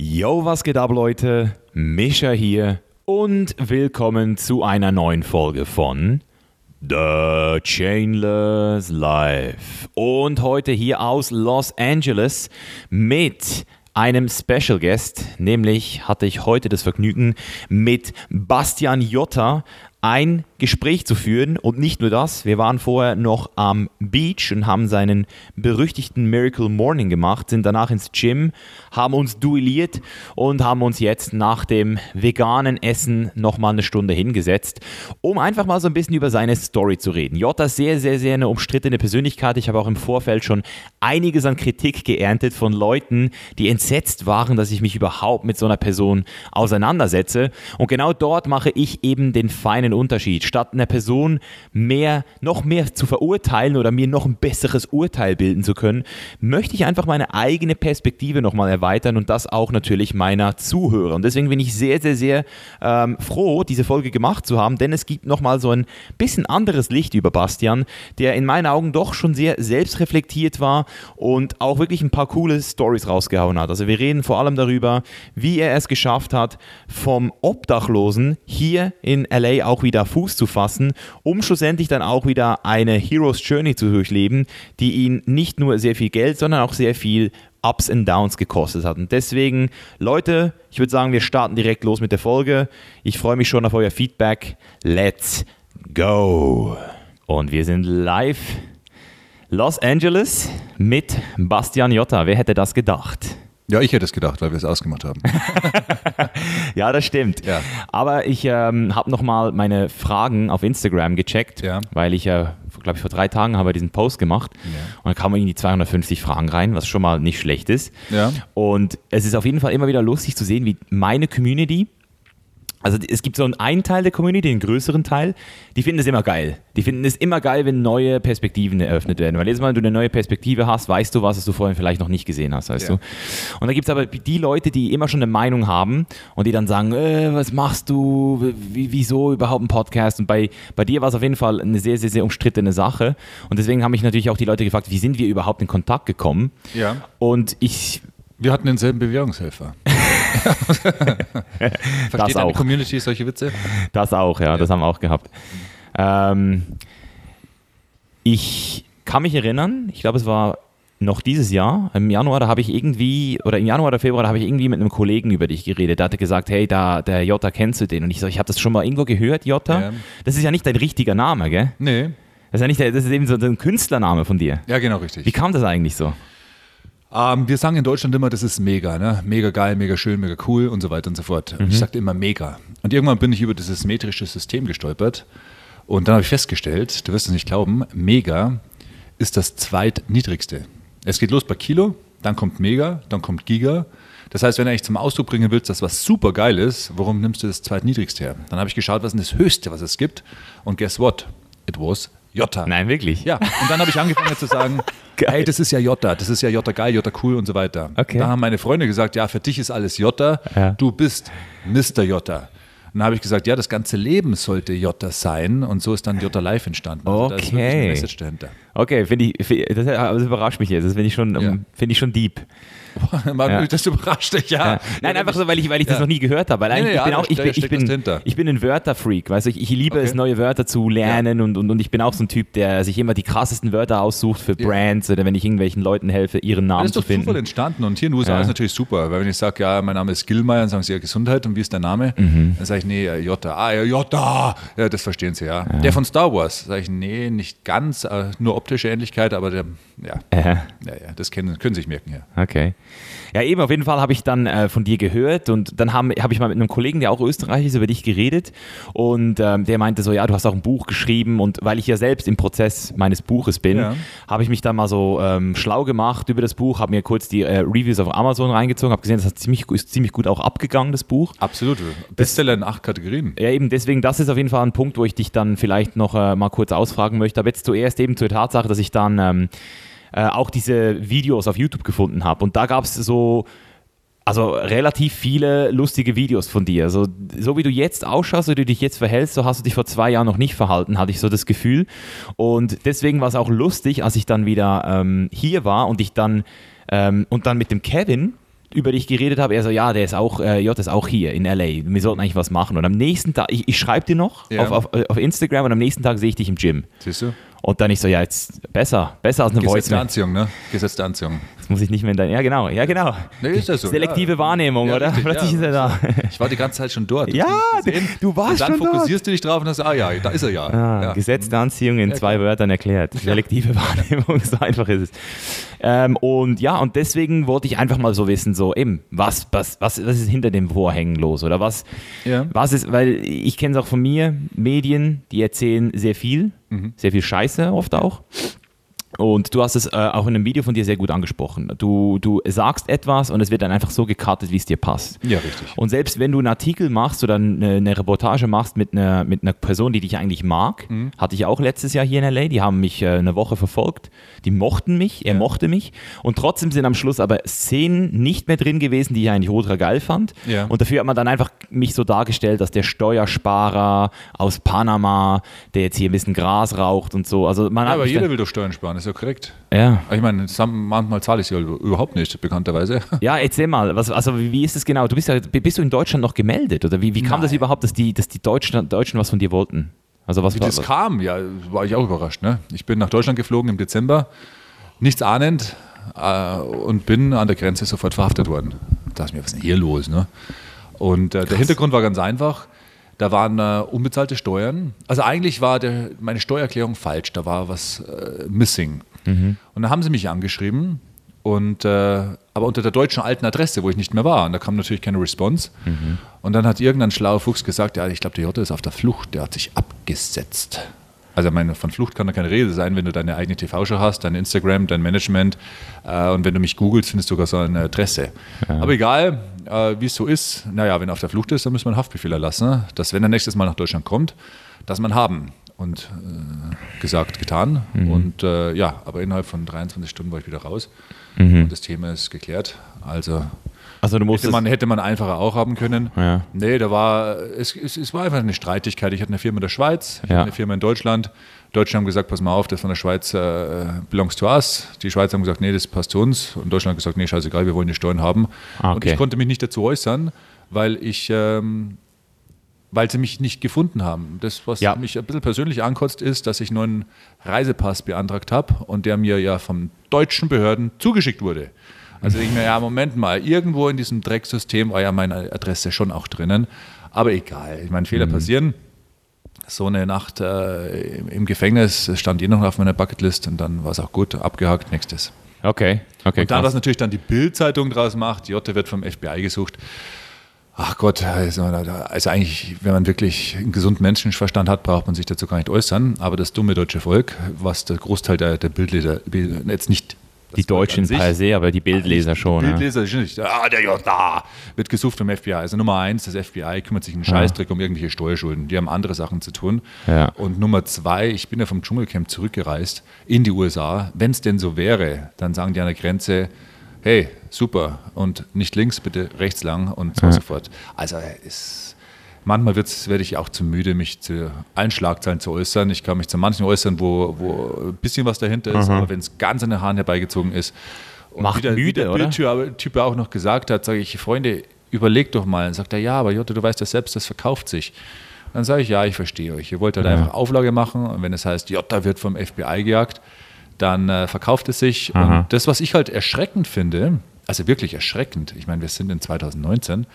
Yo, was geht ab, Leute? Mischa hier und willkommen zu einer neuen Folge von The Chainless Life. Und heute hier aus Los Angeles mit einem Special Guest, nämlich hatte ich heute das Vergnügen mit Bastian Jotta ein Gespräch zu führen. Und nicht nur das, wir waren vorher noch am Beach und haben seinen berüchtigten Miracle Morning gemacht, sind danach ins Gym, haben uns duelliert und haben uns jetzt nach dem veganen Essen nochmal eine Stunde hingesetzt, um einfach mal so ein bisschen über seine Story zu reden. Jota ist sehr, sehr, sehr eine umstrittene Persönlichkeit. Ich habe auch im Vorfeld schon einiges an Kritik geerntet von Leuten, die entsetzt waren, dass ich mich überhaupt mit so einer Person auseinandersetze. Und genau dort mache ich eben den feinen Unterschied statt einer Person mehr, noch mehr zu verurteilen oder mir noch ein besseres Urteil bilden zu können, möchte ich einfach meine eigene Perspektive nochmal erweitern und das auch natürlich meiner Zuhörer. Und deswegen bin ich sehr, sehr, sehr ähm, froh, diese Folge gemacht zu haben, denn es gibt nochmal so ein bisschen anderes Licht über Bastian, der in meinen Augen doch schon sehr selbstreflektiert war und auch wirklich ein paar coole Stories rausgehauen hat. Also wir reden vor allem darüber, wie er es geschafft hat, vom Obdachlosen hier in LA auch wieder Fuß zu fassen, um schlussendlich dann auch wieder eine Hero's Journey zu durchleben, die ihn nicht nur sehr viel Geld, sondern auch sehr viel Ups und Downs gekostet hat. Und deswegen, Leute, ich würde sagen, wir starten direkt los mit der Folge. Ich freue mich schon auf euer Feedback. Let's go! Und wir sind live Los Angeles mit Bastian Jotta. Wer hätte das gedacht? Ja, ich hätte es gedacht, weil wir es ausgemacht haben. ja, das stimmt. Ja. Aber ich ähm, habe nochmal meine Fragen auf Instagram gecheckt, ja. weil ich ja, äh, glaube ich, vor drei Tagen habe diesen Post gemacht ja. und dann kamen irgendwie 250 Fragen rein, was schon mal nicht schlecht ist. Ja. Und es ist auf jeden Fall immer wieder lustig zu sehen, wie meine Community also es gibt so einen Teil der Community, den größeren Teil, die finden es immer geil. Die finden es immer geil, wenn neue Perspektiven eröffnet werden. Weil jedes Mal, wenn du eine neue Perspektive hast, weißt du was, was du vorhin vielleicht noch nicht gesehen hast, weißt ja. du. Und da gibt es aber die Leute, die immer schon eine Meinung haben und die dann sagen, äh, was machst du, Wie, wieso überhaupt ein Podcast? Und bei, bei dir war es auf jeden Fall eine sehr, sehr, sehr umstrittene Sache. Und deswegen haben mich natürlich auch die Leute gefragt, wie sind wir überhaupt in Kontakt gekommen? Ja. Und ich... Wir hatten denselben Bewährungshelfer. Versteht das auch. Community solche Witze? Das auch, ja, ja. das haben wir auch gehabt. Ähm, ich kann mich erinnern, ich glaube, es war noch dieses Jahr, im Januar, da habe ich irgendwie, oder im Januar oder Februar, da habe ich irgendwie mit einem Kollegen über dich geredet. Der hatte gesagt, hey, da, der Jota, kennst du den? Und ich so, ich habe das schon mal irgendwo gehört, Jota. Ja. Das ist ja nicht dein richtiger Name, gell? Nee. Das ist ja nicht, das ist eben so ein Künstlername von dir. Ja, genau, richtig. Wie kam das eigentlich so? Ähm, wir sagen in Deutschland immer, das ist mega, ne? Mega geil, mega schön, mega cool und so weiter und so fort. Mhm. Ich sagte immer mega. Und irgendwann bin ich über dieses metrische System gestolpert und dann habe ich festgestellt, du wirst es nicht glauben, mega ist das zweitniedrigste. Es geht los bei Kilo, dann kommt Mega, dann kommt Giga. Das heißt, wenn du eigentlich zum Ausdruck bringen willst, dass was super geil ist, warum nimmst du das zweitniedrigste her? Dann habe ich geschaut, was ist das Höchste, was es gibt. Und guess what? It was Jota. Nein, wirklich? Ja. Und dann habe ich angefangen zu sagen, hey, das ist ja Jota, das ist ja Jota geil, Jota cool und so weiter. Okay. Da haben meine Freunde gesagt, ja, für dich ist alles Jota, ja. du bist Mr. Jota. Und dann habe ich gesagt, ja, das ganze Leben sollte Jota sein und so ist dann Jota Live entstanden. Also okay. Da ist wirklich eine Message dahinter. Okay, finde ich, das, das, überrascht mich jetzt, das finde ich, schon, ja. find ich schon deep. ja. Das überrascht dich, ja. ja. Nein, einfach so, weil ich, weil ich das noch nie gehört habe. Weil eigentlich, nee, ich bin auch, ich bin, ich bin, ich bin ein Wörterfreak, weißt du, ich, ich liebe okay. es, neue Wörter zu lernen und, und, und ich bin auch so ein Typ, der sich immer die krassesten Wörter aussucht für Brands oder wenn ich irgendwelchen Leuten helfe, ihren Namen zu finden. Das ist doch Zufall entstanden und hier in den USA ist natürlich super, weil wenn ich sage, ja, mein Name ist Gilmeier, dann sagen sie ja Gesundheit und wie ist dein Name? Mhm. Dann sage ich, nee, Jota, ah, ja, Jota, ja, das verstehen sie, ja. Der von Star Wars, sage ich, nee, nicht ganz, äh, nur optische Ähnlichkeit, aber der, ja, äh. ja, ja, das können, können sie sich merken, ja. Okay. Ja, eben, auf jeden Fall habe ich dann äh, von dir gehört und dann habe hab ich mal mit einem Kollegen, der auch Österreich ist, über dich geredet und ähm, der meinte so, ja, du hast auch ein Buch geschrieben und weil ich ja selbst im Prozess meines Buches bin, ja. habe ich mich dann mal so ähm, schlau gemacht über das Buch, habe mir kurz die äh, Reviews auf Amazon reingezogen, habe gesehen, das hat ziemlich, ist ziemlich gut auch abgegangen, das Buch. Absolut. Bestseller in acht Kategorien. Ja, eben deswegen, das ist auf jeden Fall ein Punkt, wo ich dich dann vielleicht noch äh, mal kurz ausfragen möchte. Aber jetzt zuerst eben zur Tatsache, dass ich dann ähm, äh, auch diese Videos auf YouTube gefunden habe. Und da gab es so, also relativ viele lustige Videos von dir. Also, so wie du jetzt ausschaust, wie du dich jetzt verhältst, so hast du dich vor zwei Jahren noch nicht verhalten, hatte ich so das Gefühl. Und deswegen war es auch lustig, als ich dann wieder ähm, hier war und ich dann ähm, und dann mit dem Kevin über dich geredet habe, er so, ja, der ist auch, äh, J ist auch hier in L.A., wir sollten eigentlich was machen. Und am nächsten Tag, ich, ich schreibe dir noch Ja. auf, auf, auf Instagram und am nächsten Tag sehe ich dich im Gym. Siehst du? Und dann ich so, ja, jetzt besser, besser als eine Gesetz Voice. der Jetzt Anziehung, ne? Gesetz der Anziehung. muss ich nicht mehr in dein, ja genau, ja genau. Nee, ist das so, Selektive ja. Wahrnehmung, Ja, oder? richtig, Plötzlich ja. ist er da. Ich war die ganze Zeit schon dort. Ja, gesehen. du warst Und dann schon dort. fokussierst du dich drauf und dann sagst, ah ja, da ist er ja. Ah. Gesetz der Anziehung in zwei Wörtern erklärt. Selektive Wahrnehmung, so einfach ist es. Ähm, und ja, und deswegen wollte ich einfach mal so wissen, so eben, was, was, was, was ist hinter dem Vorhängen los? Oder was, Ja. was ist, weil ich kenne es auch von mir, Medien, die erzählen sehr viel, Mhm. sehr viel Scheiße oft auch. Und du hast es äh, auch in einem Video von dir sehr gut angesprochen. Du, du sagst etwas und es wird dann einfach so gekartet, wie es dir passt. Ja, richtig. Und selbst wenn du einen Artikel machst oder eine, eine Reportage machst mit einer, mit einer Person, die dich eigentlich mag, Mhm. hatte ich auch letztes Jahr hier in LA, die haben mich äh, eine Woche verfolgt, die mochten mich, er mochte mich und trotzdem sind am Schluss aber Szenen nicht mehr drin gewesen, die ich eigentlich ultra geil fand. Ja. Und dafür hat man dann einfach mich so dargestellt, dass der Steuersparer aus Panama, der jetzt hier ein bisschen Gras raucht und so. Also man Ja, aber jeder will doch Steuern sparen, ist ja korrekt. ja. Ich meine, manchmal zahle ich sie überhaupt nicht, bekannterweise. Ja, erzähl mal, was, also wie ist es genau? Du bist ja, bist du in Deutschland noch gemeldet oder wie, wie kam das Nein. überhaupt, dass die, dass die Deutschen, Deutschen was von dir wollten? Also was Wie das kam, ja, war ich auch überrascht. Ne? Ich bin nach Deutschland geflogen im Dezember, nichts ahnend äh, und bin an der Grenze sofort verhaftet worden. Da dachte ich mir, was ist denn hier los? Ne? Und äh, der Hintergrund war ganz einfach. Da waren äh, unbezahlte Steuern. Also eigentlich war der, meine Steuererklärung falsch. Da war was äh, missing. Und dann haben sie mich angeschrieben. Und, äh, aber unter der deutschen alten Adresse, wo ich nicht mehr war. Und da kam natürlich keine Response. Und dann hat irgendein schlauer Fuchs gesagt, ja, ich glaube, der Jota ist auf der Flucht, der hat sich abgesetzt. Also meine, von Flucht kann da keine Rede sein, wenn du deine eigene TV-Show hast, dein Instagram, dein Management äh, und wenn du mich googelst, findest du sogar so eine Adresse. Aber egal, äh, wie es so ist, naja, wenn er auf der Flucht ist, dann muss man einen Haftbefehl erlassen, dass wenn er nächstes Mal nach Deutschland kommt, dass man haben. Und äh, gesagt, getan. Und äh, ja, aber innerhalb von 23 Stunden war ich wieder raus. Und das Thema ist geklärt. Also Also du Hätte musstest, man, hätte man einfacher auch haben können. Ja. Nee, da war, es, es, es war einfach eine Streitigkeit. Ich hatte eine Firma in der Schweiz, ich Ja. hatte eine Firma in Deutschland. Deutschland haben gesagt, pass mal auf, das von der Schweiz äh, belongs to us. Die Schweiz haben gesagt, nee, das passt zu uns. Und Deutschland hat gesagt, nee, scheißegal, wir wollen die Steuern haben. Ah, Und okay. ich konnte mich nicht dazu äußern, weil ich, ähm, weil sie mich nicht gefunden haben. Das, was Ja. mich ein bisschen persönlich ankotzt, ist, dass ich einen neuen Reisepass beantragt habe und der mir ja von deutschen Behörden zugeschickt wurde. Also ich mir, ja, Moment mal, irgendwo in diesem Drecksystem war ja meine Adresse schon auch drinnen. Aber egal, ich meine, Fehler passieren. So eine Nacht äh, im- Gefängnis stand eh noch auf meiner Bucketlist und dann war es auch gut, abgehakt, nächstes. okay, okay, Und dann, was natürlich dann die Bild-Zeitung draus macht, Jotte wird vom FBI gesucht. Ach Gott, also, also eigentlich, wenn man wirklich einen gesunden Menschenverstand hat, braucht man sich dazu gar nicht äußern. Aber das dumme deutsche Volk, was der Großteil der, der Bildleser, jetzt nicht die Deutschen per se, aber die Bildleser schon. Ja. Bildleser sind nicht, ah, der Jota wird gesucht vom FBI. Also Nummer eins, das FBI kümmert sich einen Scheißdreck um irgendwelche Steuerschulden. Die haben andere Sachen zu tun. Ja. Und Nummer zwei, ich bin ja vom Dschungelcamp zurückgereist in die USA. Wenn es denn so wäre, dann sagen die an der Grenze, hey, super, und nicht links, bitte rechts lang und so, und so fort. Also ist, manchmal werde ich auch zu müde, mich zu allen Schlagzeilen zu äußern. Ich kann mich zu manchen äußern, wo, wo ein bisschen was dahinter ist, aber wenn es ganz an den Haaren herbeigezogen ist, und Macht wie der, wie müde, der oder? Bildtyp Typ auch noch gesagt hat, sage ich, Freunde, überleg doch mal. Dann sagt er, ja, aber Jutta, du weißt ja selbst, das verkauft sich. Dann sage ich, ja, ich verstehe euch. Ihr wollt halt einfach Auflage machen und wenn es heißt, Jota wird vom FBI gejagt, dann äh, verkauft es sich. Aha. Und das, was ich halt erschreckend finde, also wirklich erschreckend, ich meine, wir sind in 2019,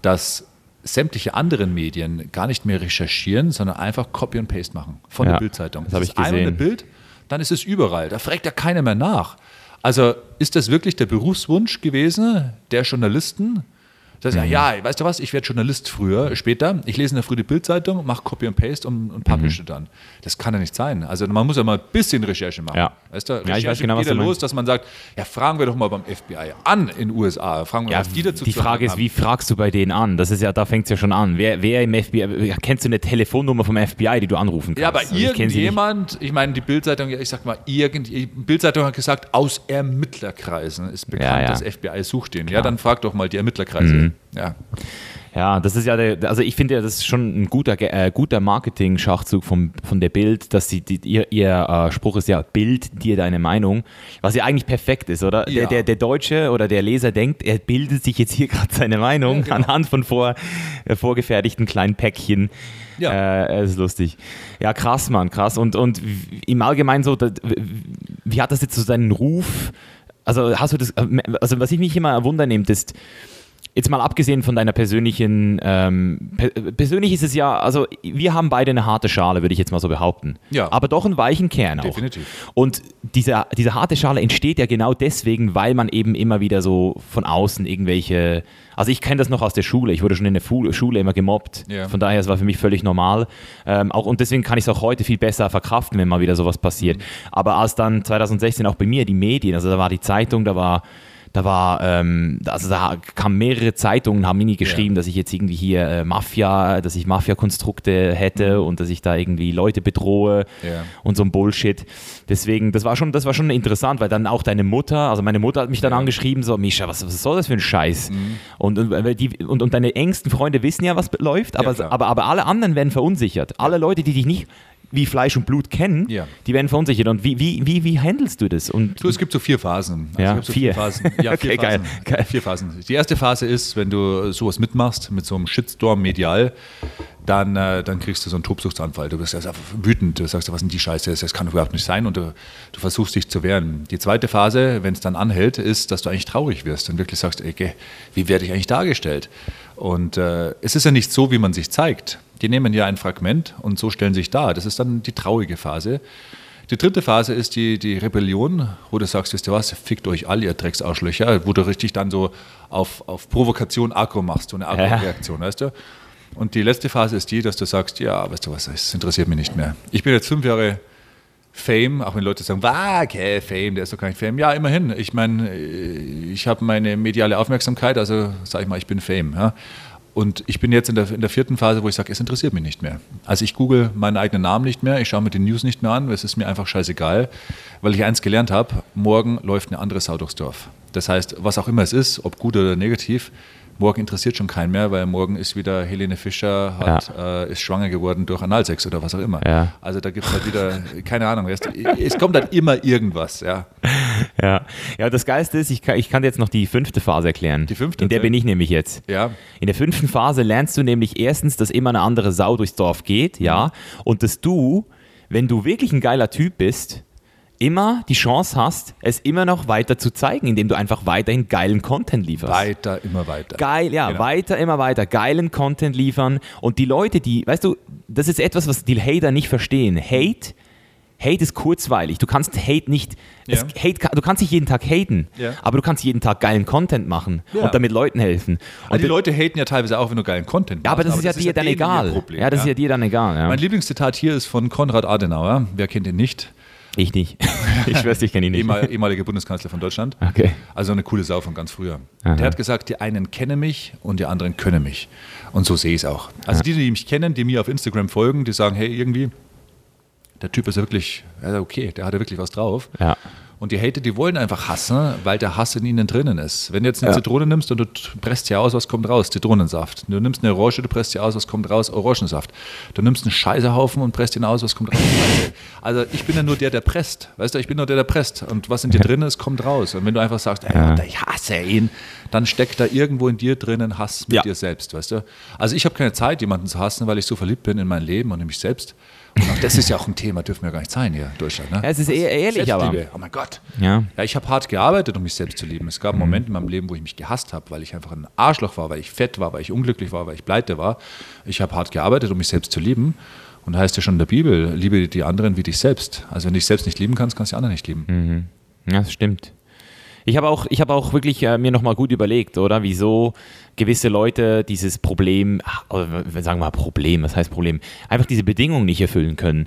dass sämtliche anderen Medien gar nicht mehr recherchieren, sondern einfach Copy and Paste machen von Ja, der Bildzeitung. das hab ich einmal gesehen. ein Bild, dann ist es überall. Da fragt ja keiner mehr nach. Also ist das wirklich der Berufswunsch gewesen der Journalisten? Das Mhm. ja, ja, weißt du was, ich werde Journalist früher, später. Ich lese in der Früh die Bildzeitung, mache Copy and Paste und, und publishe dann. Das kann ja nicht sein. Also man muss ja mal ein bisschen Recherche machen. Mhm. Ja. Weißt du, Ja, ich weiß genau, was du los, meinst. dass man sagt, ja, fragen wir doch mal beim FBI an in den USA. Fragen wir, Ja, was die dazu die Frage ist, sagen wie fragst du bei denen an? Das ist ja, da fängt es ja schon an. Wer, wer im FBI, kennst du eine Telefonnummer vom FBI, die du anrufen kannst? Ja, aber Also ich irgendjemand, ich meine, die Bildzeitung, ich sag mal, irgend, die Bildzeitung hat gesagt, aus Ermittlerkreisen ist bekannt, Ja, ja. das FBI sucht ihn. Ja, dann frag doch mal die Ermittlerkreise. Ja. Ja, das ist ja der, also ich finde ja, das ist schon ein guter, äh, guter Marketing-Schachzug von der Bild, dass sie, die, ihr, ihr äh, Spruch ist ja, Bild dir deine Meinung, was ja eigentlich perfekt ist, oder? Ja. Der, der, der Deutsche oder der Leser denkt, er bildet sich jetzt hier gerade seine Meinung Ja, genau. anhand von vor, äh, vorgefertigten kleinen Päckchen. Ja. Äh, ist lustig. Ja, krass, Mann, krass. Und, und im Allgemeinen so, das, wie hat das jetzt so seinen Ruf? Also hast du das, also was ich mich immer wundern nimmt, ist, Jetzt mal abgesehen von deiner persönlichen, ähm, per persönlich ist es ja, also wir haben beide eine harte Schale, würde ich jetzt mal so behaupten. Ja. Aber doch einen weichen Kern auch. Definitiv. Und diese, diese harte Schale entsteht ja genau deswegen, weil man eben immer wieder so von außen irgendwelche, also ich kenne das noch aus der Schule, ich wurde schon in der Fu Schule immer gemobbt. Ja. Von daher, es war für mich völlig normal. Ähm, auch, und deswegen kann ich es auch heute viel besser verkraften, wenn mal wieder sowas passiert. Mhm. Aber als dann 2016 auch bei mir die Medien, also da war die Zeitung, da war da war, ähm, also da kamen mehrere Zeitungen, haben mir geschrieben, Ja. dass ich jetzt irgendwie hier äh, Mafia, dass ich Mafia-Konstrukte hätte und dass ich da irgendwie Leute bedrohe Mhm. Ja. und so ein Bullshit. Deswegen, das war schon, das war schon interessant, weil dann auch deine Mutter, also meine Mutter hat mich dann angeschrieben, so, Misha, was, was soll das für ein Scheiß? Mhm. Und, und, weil die, und, und deine engsten Freunde wissen ja, was läuft, aber, aber, aber alle anderen werden verunsichert. Alle Leute, die dich nicht wie Fleisch und Blut kennen, Ja. die werden verunsichert. Und wie, wie, wie, wie handelst du das? Und Du, es gibt so vier Phasen. Also Ja, es gibt so vier. Phasen. Ja, vier Okay, geil, Phasen. geil. Vier Phasen. Die erste Phase ist, wenn du sowas mitmachst, mit so einem Shitstorm medial, dann, äh, dann kriegst du so einen Tobsuchtsanfall. Du bist einfach wütend. Du sagst, was denn die Scheiße? Das, das kann doch überhaupt nicht sein. Und du, du versuchst dich zu wehren. Die zweite Phase, wenn es dann anhält, ist, dass du eigentlich traurig wirst und wirklich sagst, ey, wie werde ich eigentlich dargestellt? Und äh, es ist ja nicht so, wie man sich zeigt. Die nehmen ja ein Fragment und so stellen sich dar. Das ist dann die traurige Phase. Die dritte Phase ist die, die Rebellion, wo du sagst, wisst ihr was, fickt euch alle, ihr Drecksarschlöcher, wo du richtig dann so auf, auf Provokation Akku machst, so eine Akku-Reaktion, weißt du? Und die letzte Phase ist die, dass du sagst, ja, weißt du was, es interessiert mich nicht mehr. Ich bin jetzt fünf Jahre Fame, auch wenn Leute sagen, wah, okay, Fame, der ist doch nicht Fame. Ja, immerhin. Ich meine, ich habe meine mediale Aufmerksamkeit, also sage ich mal, ich bin Fame. Ja? Und ich bin jetzt in der, in der vierten Phase, wo ich sage, es interessiert mich nicht mehr. Also ich google meinen eigenen Namen nicht mehr, ich schaue mir die News nicht mehr an, es ist mir einfach scheißegal, weil ich eins gelernt habe, morgen läuft eine andere Sau durchs Dorf. Das heißt, was auch immer es ist, ob gut oder negativ, morgen interessiert schon keinen mehr, weil morgen ist wieder Helene Fischer, hat, äh, ist schwanger geworden durch Analsex oder was auch immer. Ja. Also da gibt es halt wieder, keine Ahnung, du, es kommt halt immer irgendwas, ja. Ja. ja, das Geilste ist, ich kann, ich kann dir jetzt noch die fünfte Phase erklären. Die fünfte, In der bin ich nämlich jetzt. Ja. In der fünften Phase lernst du nämlich erstens, dass immer eine andere Sau durchs Dorf geht, ja, und dass du, wenn du wirklich ein geiler Typ bist, immer die Chance hast, es immer noch weiter zu zeigen, indem du einfach weiterhin geilen Content lieferst. Weiter, immer weiter. Geil, ja, Genau. weiter, immer weiter, geilen Content liefern. Und die Leute, die, weißt du, das ist etwas, was die Hater nicht verstehen. Hate, Hate ist kurzweilig. Du kannst Hate nicht, es, Ja. Hate, kann- du kannst nicht jeden Tag haten, Ja. aber du kannst jeden Tag geilen Content machen Ja. und damit Leuten helfen. Und Und die das- Leute haten ja teilweise auch, wenn du geilen Content ja, aber das ist ja dir dann egal. Problem, ja, das ist ja dir dann egal. Mein Lieblingszitat hier ist von Konrad Adenauer. Wer kennt ihn nicht? Ich nicht. ich schwör's, ich kenne ihn nicht. Ehemal, ehemaliger Bundeskanzler von Deutschland. Okay. Also eine coole Sau von ganz früher. Aha. Der hat gesagt, die einen kennen mich und die anderen können mich. Und so sehe ich es auch. Also die, die mich kennen, die mir auf Instagram folgen, die sagen, hey, irgendwie, der Typ ist ja wirklich, ja, okay, der hat ja wirklich was drauf. Ja. Und die Hater, die wollen einfach hassen, weil der Hass in ihnen drinnen ist. Wenn du jetzt eine Ja. Zitrone nimmst und du presst sie aus, was kommt raus? Zitronensaft. Du nimmst eine Orange, du presst sie aus, was kommt raus? Orangensaft. Du nimmst einen Scheißehaufen und presst ihn aus, was kommt raus? Also ich bin ja nur der, der presst. Weißt du, ich bin nur der, der presst. Und was in dir drin ist, kommt raus. Und wenn du einfach sagst, ey. Alter, ich hasse ihn, dann steckt da irgendwo in dir drinnen Hass mit Ja. dir selbst, weißt du? Also ich habe keine Zeit, jemanden zu hassen, weil ich so verliebt bin in mein Leben und in mich selbst. Und auch das ist ja auch ein Thema, dürfen wir gar nicht sein hier in Deutschland. Ne? Ja, es ist eher ehrlich, aber. Selbstliebe. Oh mein Gott. Ja. Ja, ich habe hart gearbeitet, um mich selbst zu lieben. Es gab einen Moment in meinem Leben, wo ich mich gehasst habe, weil ich einfach ein Arschloch war, weil ich fett war, weil ich unglücklich war, weil ich pleite war. Ich habe hart gearbeitet, um mich selbst zu lieben. Und da heißt ja schon in der Bibel, liebe die anderen wie dich selbst. Also wenn du dich selbst nicht lieben kannst, kannst du die anderen nicht lieben. Ja, das stimmt. Ich habe auch, ich habe auch wirklich äh, mir nochmal gut überlegt, oder? Wieso gewisse Leute dieses Problem, ach, oder sagen wir mal Problem, was heißt Problem? Einfach diese Bedingungen nicht erfüllen können.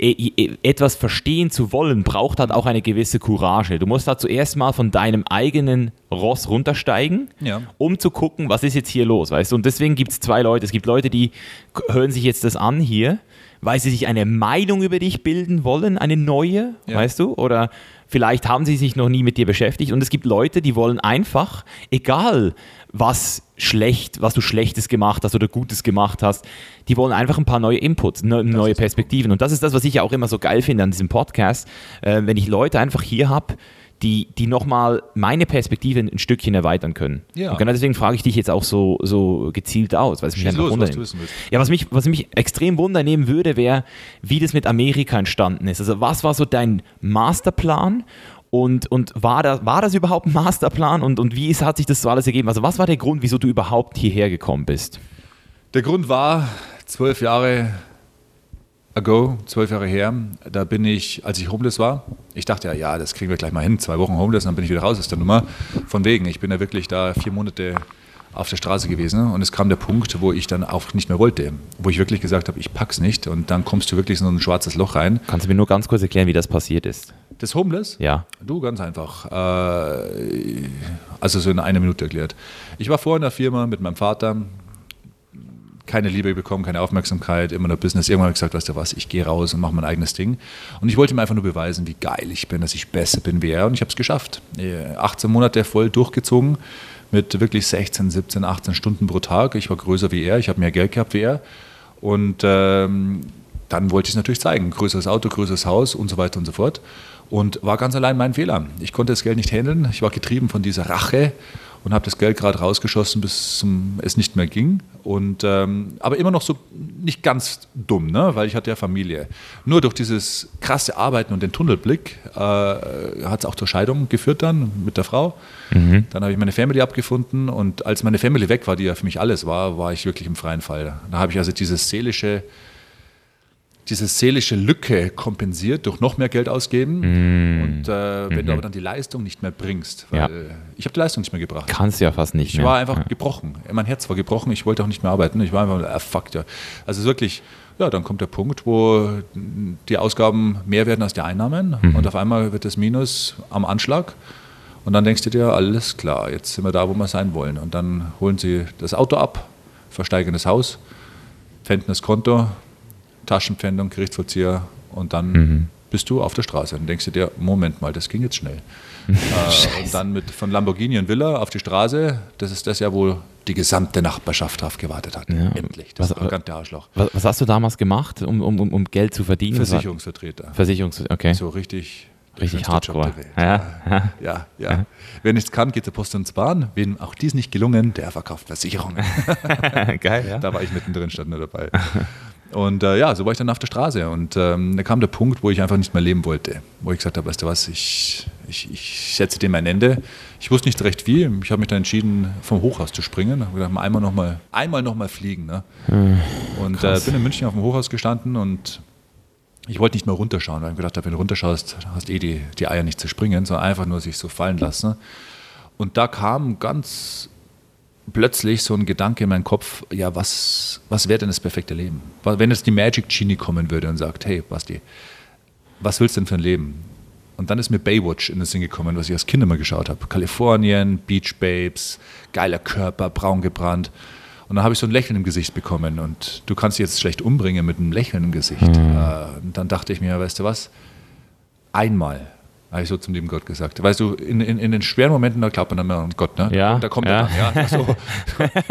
E- e- Etwas verstehen zu wollen, braucht halt auch eine gewisse Courage. Du musst da zuerst mal von deinem eigenen Ross runtersteigen, Ja. um zu gucken, was ist jetzt hier los, weißt du? Und deswegen gibt es zwei Leute. Es gibt Leute, die hören sich jetzt das an hier, weil sie sich eine Meinung über dich bilden wollen, eine neue, Ja. weißt du? Oder vielleicht haben sie sich noch nie mit dir beschäftigt und es gibt Leute, die wollen einfach, egal was schlecht, was du Schlechtes gemacht hast oder Gutes gemacht hast, die wollen einfach ein paar neue Inputs, ne, neue Perspektiven. Und das ist das, was ich ja auch immer so geil finde an diesem Podcast, äh, wenn ich Leute einfach hier habe, die, die nochmal meine Perspektive ein Stückchen erweitern können. Ja. Und genau deswegen frage ich dich jetzt auch so, so gezielt aus, weil es mich Schieß einfach los, was. Ja, was mich, was mich extrem wundernehmen würde, wäre, wie das mit Amerika entstanden ist. Also was war so dein Masterplan und, und war, das, war das überhaupt ein Masterplan und, und wie ist, hat sich das so alles ergeben? Also was war der Grund, wieso du überhaupt hierher gekommen bist? Der Grund war, zwölf Jahre ago, zwölf Jahre her, da bin ich, als ich homeless war, ich dachte ja, ja, das kriegen wir gleich mal hin, zwei Wochen homeless, dann bin ich wieder raus aus der Nummer. Von wegen, ich bin ja wirklich da vier Monate auf der Straße gewesen und es kam der Punkt, wo ich dann auch nicht mehr wollte, wo ich wirklich gesagt habe, ich pack's nicht und dann kommst du wirklich in so ein schwarzes Loch rein. Kannst du mir nur ganz kurz erklären, wie das passiert ist? Das Homeless? Ja. Du, ganz einfach. Äh, also so in einer Minute erklärt. Ich war vorher in der Firma mit meinem Vater, keine Liebe bekommen, keine Aufmerksamkeit, immer nur Business. Irgendwann habe ich gesagt, weißt du was, ich gehe raus und mache mein eigenes Ding. Und ich wollte ihm einfach nur beweisen, wie geil ich bin, dass ich besser bin wie er. Und ich habe es geschafft. Äh, 18 Monate voll durchgezogen mit wirklich 16, 17, 18 Stunden pro Tag. Ich war größer wie er, ich habe mehr Geld gehabt wie er. Und ähm, dann wollte ich es natürlich zeigen. Größeres Auto, größeres Haus und so weiter und so fort. Und war ganz allein mein Fehler. Ich konnte das Geld nicht handeln. Ich war getrieben von dieser Rache und habe das Geld gerade rausgeschossen, bis zum, es nicht mehr ging. Und, ähm, aber immer noch so nicht ganz dumm, ne? weil ich hatte ja Familie. Nur durch dieses krasse Arbeiten und den Tunnelblick äh, hat es auch zur Scheidung geführt dann mit der Frau. Dann habe ich meine Family abgefunden und als meine Family weg war, die ja für mich alles war, war ich wirklich im freien Fall. Da habe ich also dieses seelische diese seelische Lücke kompensiert durch noch mehr Geld ausgeben. Und äh, wenn du aber dann die Leistung nicht mehr bringst, weil Ja. ich habe die Leistung nicht mehr gebracht. Kannst ja fast nicht Ich mehr. war einfach gebrochen. Mein Herz war gebrochen. Ich wollte auch nicht mehr arbeiten. Ich war einfach, ah, fuck, ja. Also wirklich, ja, dann kommt der Punkt, wo die Ausgaben mehr werden als die Einnahmen und auf einmal wird das Minus am Anschlag. Und dann denkst du dir, alles klar, jetzt sind wir da, wo wir sein wollen. Und dann holen sie das Auto ab, versteigern das Haus, pfänden das Konto, Taschenpfändung, Gerichtsvollzieher und dann bist du auf der Straße. Dann denkst du dir, Moment mal, das ging jetzt schnell. äh, und dann mit von Lamborghini und Villa auf die Straße, das ist das ja, wo die gesamte Nachbarschaft drauf gewartet hat. Ja. Endlich, das Was- arrogante Arschloch. was, was hast du damals gemacht, um, um, um, Geld zu verdienen? Versicherungsvertreter. Versicherungs... Okay. So richtig, der Richtig hardcore. der Welt. Ja. Ja, ja. Wer nichts kann, geht zur Post und Bahn. Wem auch dies nicht gelungen, der verkauft Versicherungen. Geil, ja. Da war ich mittendrin, stand nur dabei. Und äh, ja, so war ich dann auf der Straße. Und ähm, da kam der Punkt, wo ich einfach nicht mehr leben wollte. Wo ich gesagt habe, weißt du was, ich, ich, ich setze dem ein Ende. Ich wusste nicht recht wie. Ich habe mich dann entschieden, vom Hochhaus zu springen. Ich habe gedacht, einmal nochmal einmal noch mal fliegen. Ne? und äh, bin in München auf dem Hochhaus gestanden und ich wollte nicht mehr runterschauen, weil ich gedacht habe, wenn du runterschaust, hast eh die, die Eier nicht zu springen, sondern einfach nur sich so fallen lassen. Und da kam ganz plötzlich so ein Gedanke in meinen Kopf, ja, was, was wäre denn das perfekte Leben? Wenn jetzt die Magic Genie kommen würde und sagt, hey, Basti, was willst du denn für ein Leben? Und dann ist mir Baywatch in den Sinn gekommen, was ich als Kind immer geschaut habe. Kalifornien, Beach Babes, geiler Körper, braun gebrannt. Und dann habe ich so ein Lächeln im Gesicht bekommen. Und du kannst dich jetzt schlecht umbringen mit einem Lächeln im Gesicht. Äh, Und dann dachte ich mir, weißt du was? Einmal, habe ich so zum lieben Gott gesagt. Weißt du, in, in, in den schweren Momenten, da glaubt man dann immer an Gott, ne? Ja, Da kommt ja. er dann, ja. So.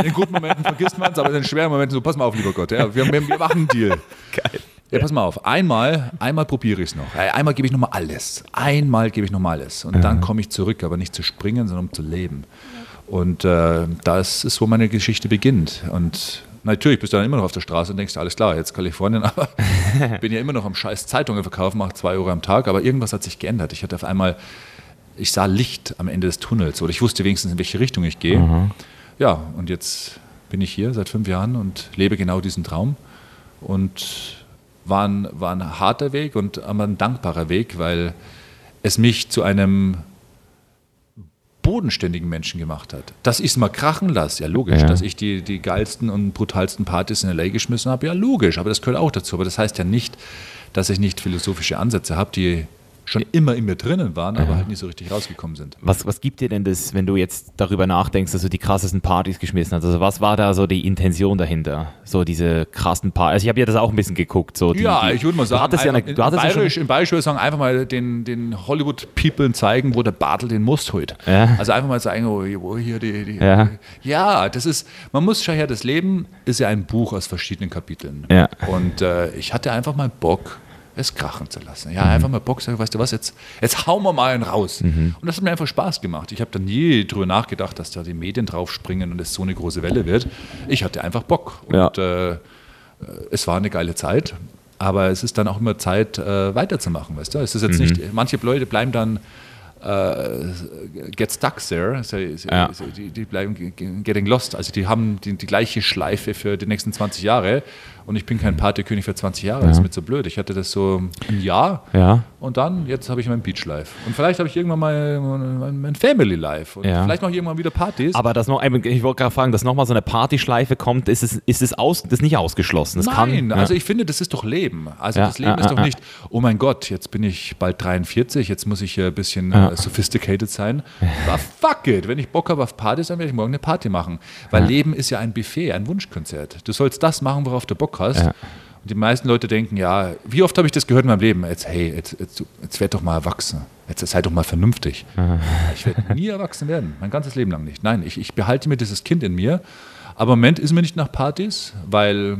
In guten Momenten vergisst man es, aber in den schweren Momenten so, pass mal auf, lieber Gott, ja, wir, wir, wir machen einen Deal. Geil. Ja, pass mal auf. Einmal, einmal probiere ich es noch. Äh, Einmal gebe ich nochmal alles. Einmal gebe ich nochmal alles. Und dann komme ich zurück, aber nicht zu springen, sondern um zu leben. Und äh, das ist, wo meine Geschichte beginnt. Und natürlich bist du dann immer noch auf der Straße und denkst, alles klar, jetzt Kalifornien, aber bin ja immer noch am Scheiß Zeitungen verkaufen, mache zwei Euro am Tag. Aber irgendwas hat sich geändert. Ich hatte auf einmal, ich sah Licht am Ende des Tunnels oder ich wusste wenigstens, in welche Richtung ich gehe. Ja, und jetzt bin ich hier seit fünf Jahren und lebe genau diesen Traum. Und war ein, war ein harter Weg und aber ein dankbarer Weg, weil es mich zu einem bodenständigen Menschen gemacht hat. Dass ich es mal krachen lasse, ja logisch. Ja. Dass ich die, die geilsten und brutalsten Partys in L.A. geschmissen habe, ja logisch. Aber das gehört auch dazu. Aber das heißt ja nicht, dass ich nicht philosophische Ansätze habe, die schon immer in mir drinnen waren, aber halt nicht so richtig rausgekommen sind. Was, was gibt dir denn das, wenn du jetzt darüber nachdenkst, dass du die krassesten Partys geschmissen hast? Also was war da so die Intention dahinter? So diese krassen Partys. Also ich habe ja das auch ein bisschen geguckt. So die, ja, die, ich würde mal sagen, du hattest ja eine, einfach- du hattest in, ja Bayerisch, in Bayerisch würde ich sagen, einfach mal den, den Hollywood-People zeigen, wo der Bartel den Must holt. Ja. Also einfach mal zeigen, wo, wo hier die, die Ja. ja, das ist, man muss schon her, das Leben ist ja ein Buch aus verschiedenen Kapiteln. Ja. Und äh, ich hatte einfach mal Bock, es krachen zu lassen. Mhm. Ja, einfach mal Bock, sag, weißt du was, jetzt, jetzt hauen wir mal einen raus. Mhm. Und das hat mir einfach Spaß gemacht. Ich habe da nie drüber nachgedacht, dass da die Medien draufspringen und es so eine große Welle wird. Ich hatte einfach Bock. Und Ja. äh, es war eine geile Zeit, aber es ist dann auch immer Zeit, äh, weiterzumachen, weißt du? Es ist Mhm. jetzt nicht, manche Leute bleiben dann äh, get stuck there, so, so, Ja. so, die, die bleiben ge- ge- getting lost, also die haben die, die gleiche Schleife für die nächsten 20 Jahre und ich bin kein Partykönig für 20 Jahre, das ist mir zu blöd. Ich hatte das so ein Jahr ja. und dann, jetzt habe ich mein Beach Life und vielleicht habe ich irgendwann mal mein, Family Life und Ja. vielleicht mache ich irgendwann wieder Partys. Aber das noch, ich wollte gerade fragen, dass nochmal so eine Partyschleife kommt, ist es, ist es aus, das nicht ausgeschlossen. Das Nein, kann, also ja. ich finde, das ist doch Leben. Also Ja, das Leben ja, ist doch ja, nicht, oh mein Gott, jetzt bin ich bald 43, jetzt muss ich ein bisschen Ja. äh, sophisticated sein. Aber fuck it, wenn ich Bock habe auf Partys, dann werde ich morgen eine Party machen. Weil Leben ist ja ein Buffet, ein Wunschkonzert. Du sollst das machen, worauf du Bock hast. Ja. Und die meisten Leute denken, ja, wie oft habe ich das gehört in meinem Leben? Jetzt, hey, jetzt, jetzt, jetzt werd doch mal erwachsen. Jetzt sei doch mal vernünftig. Ich werde nie erwachsen werden, mein ganzes Leben lang nicht. Nein, ich, ich behalte mir dieses Kind in mir. Aber im Moment ist mir nicht nach Partys, weil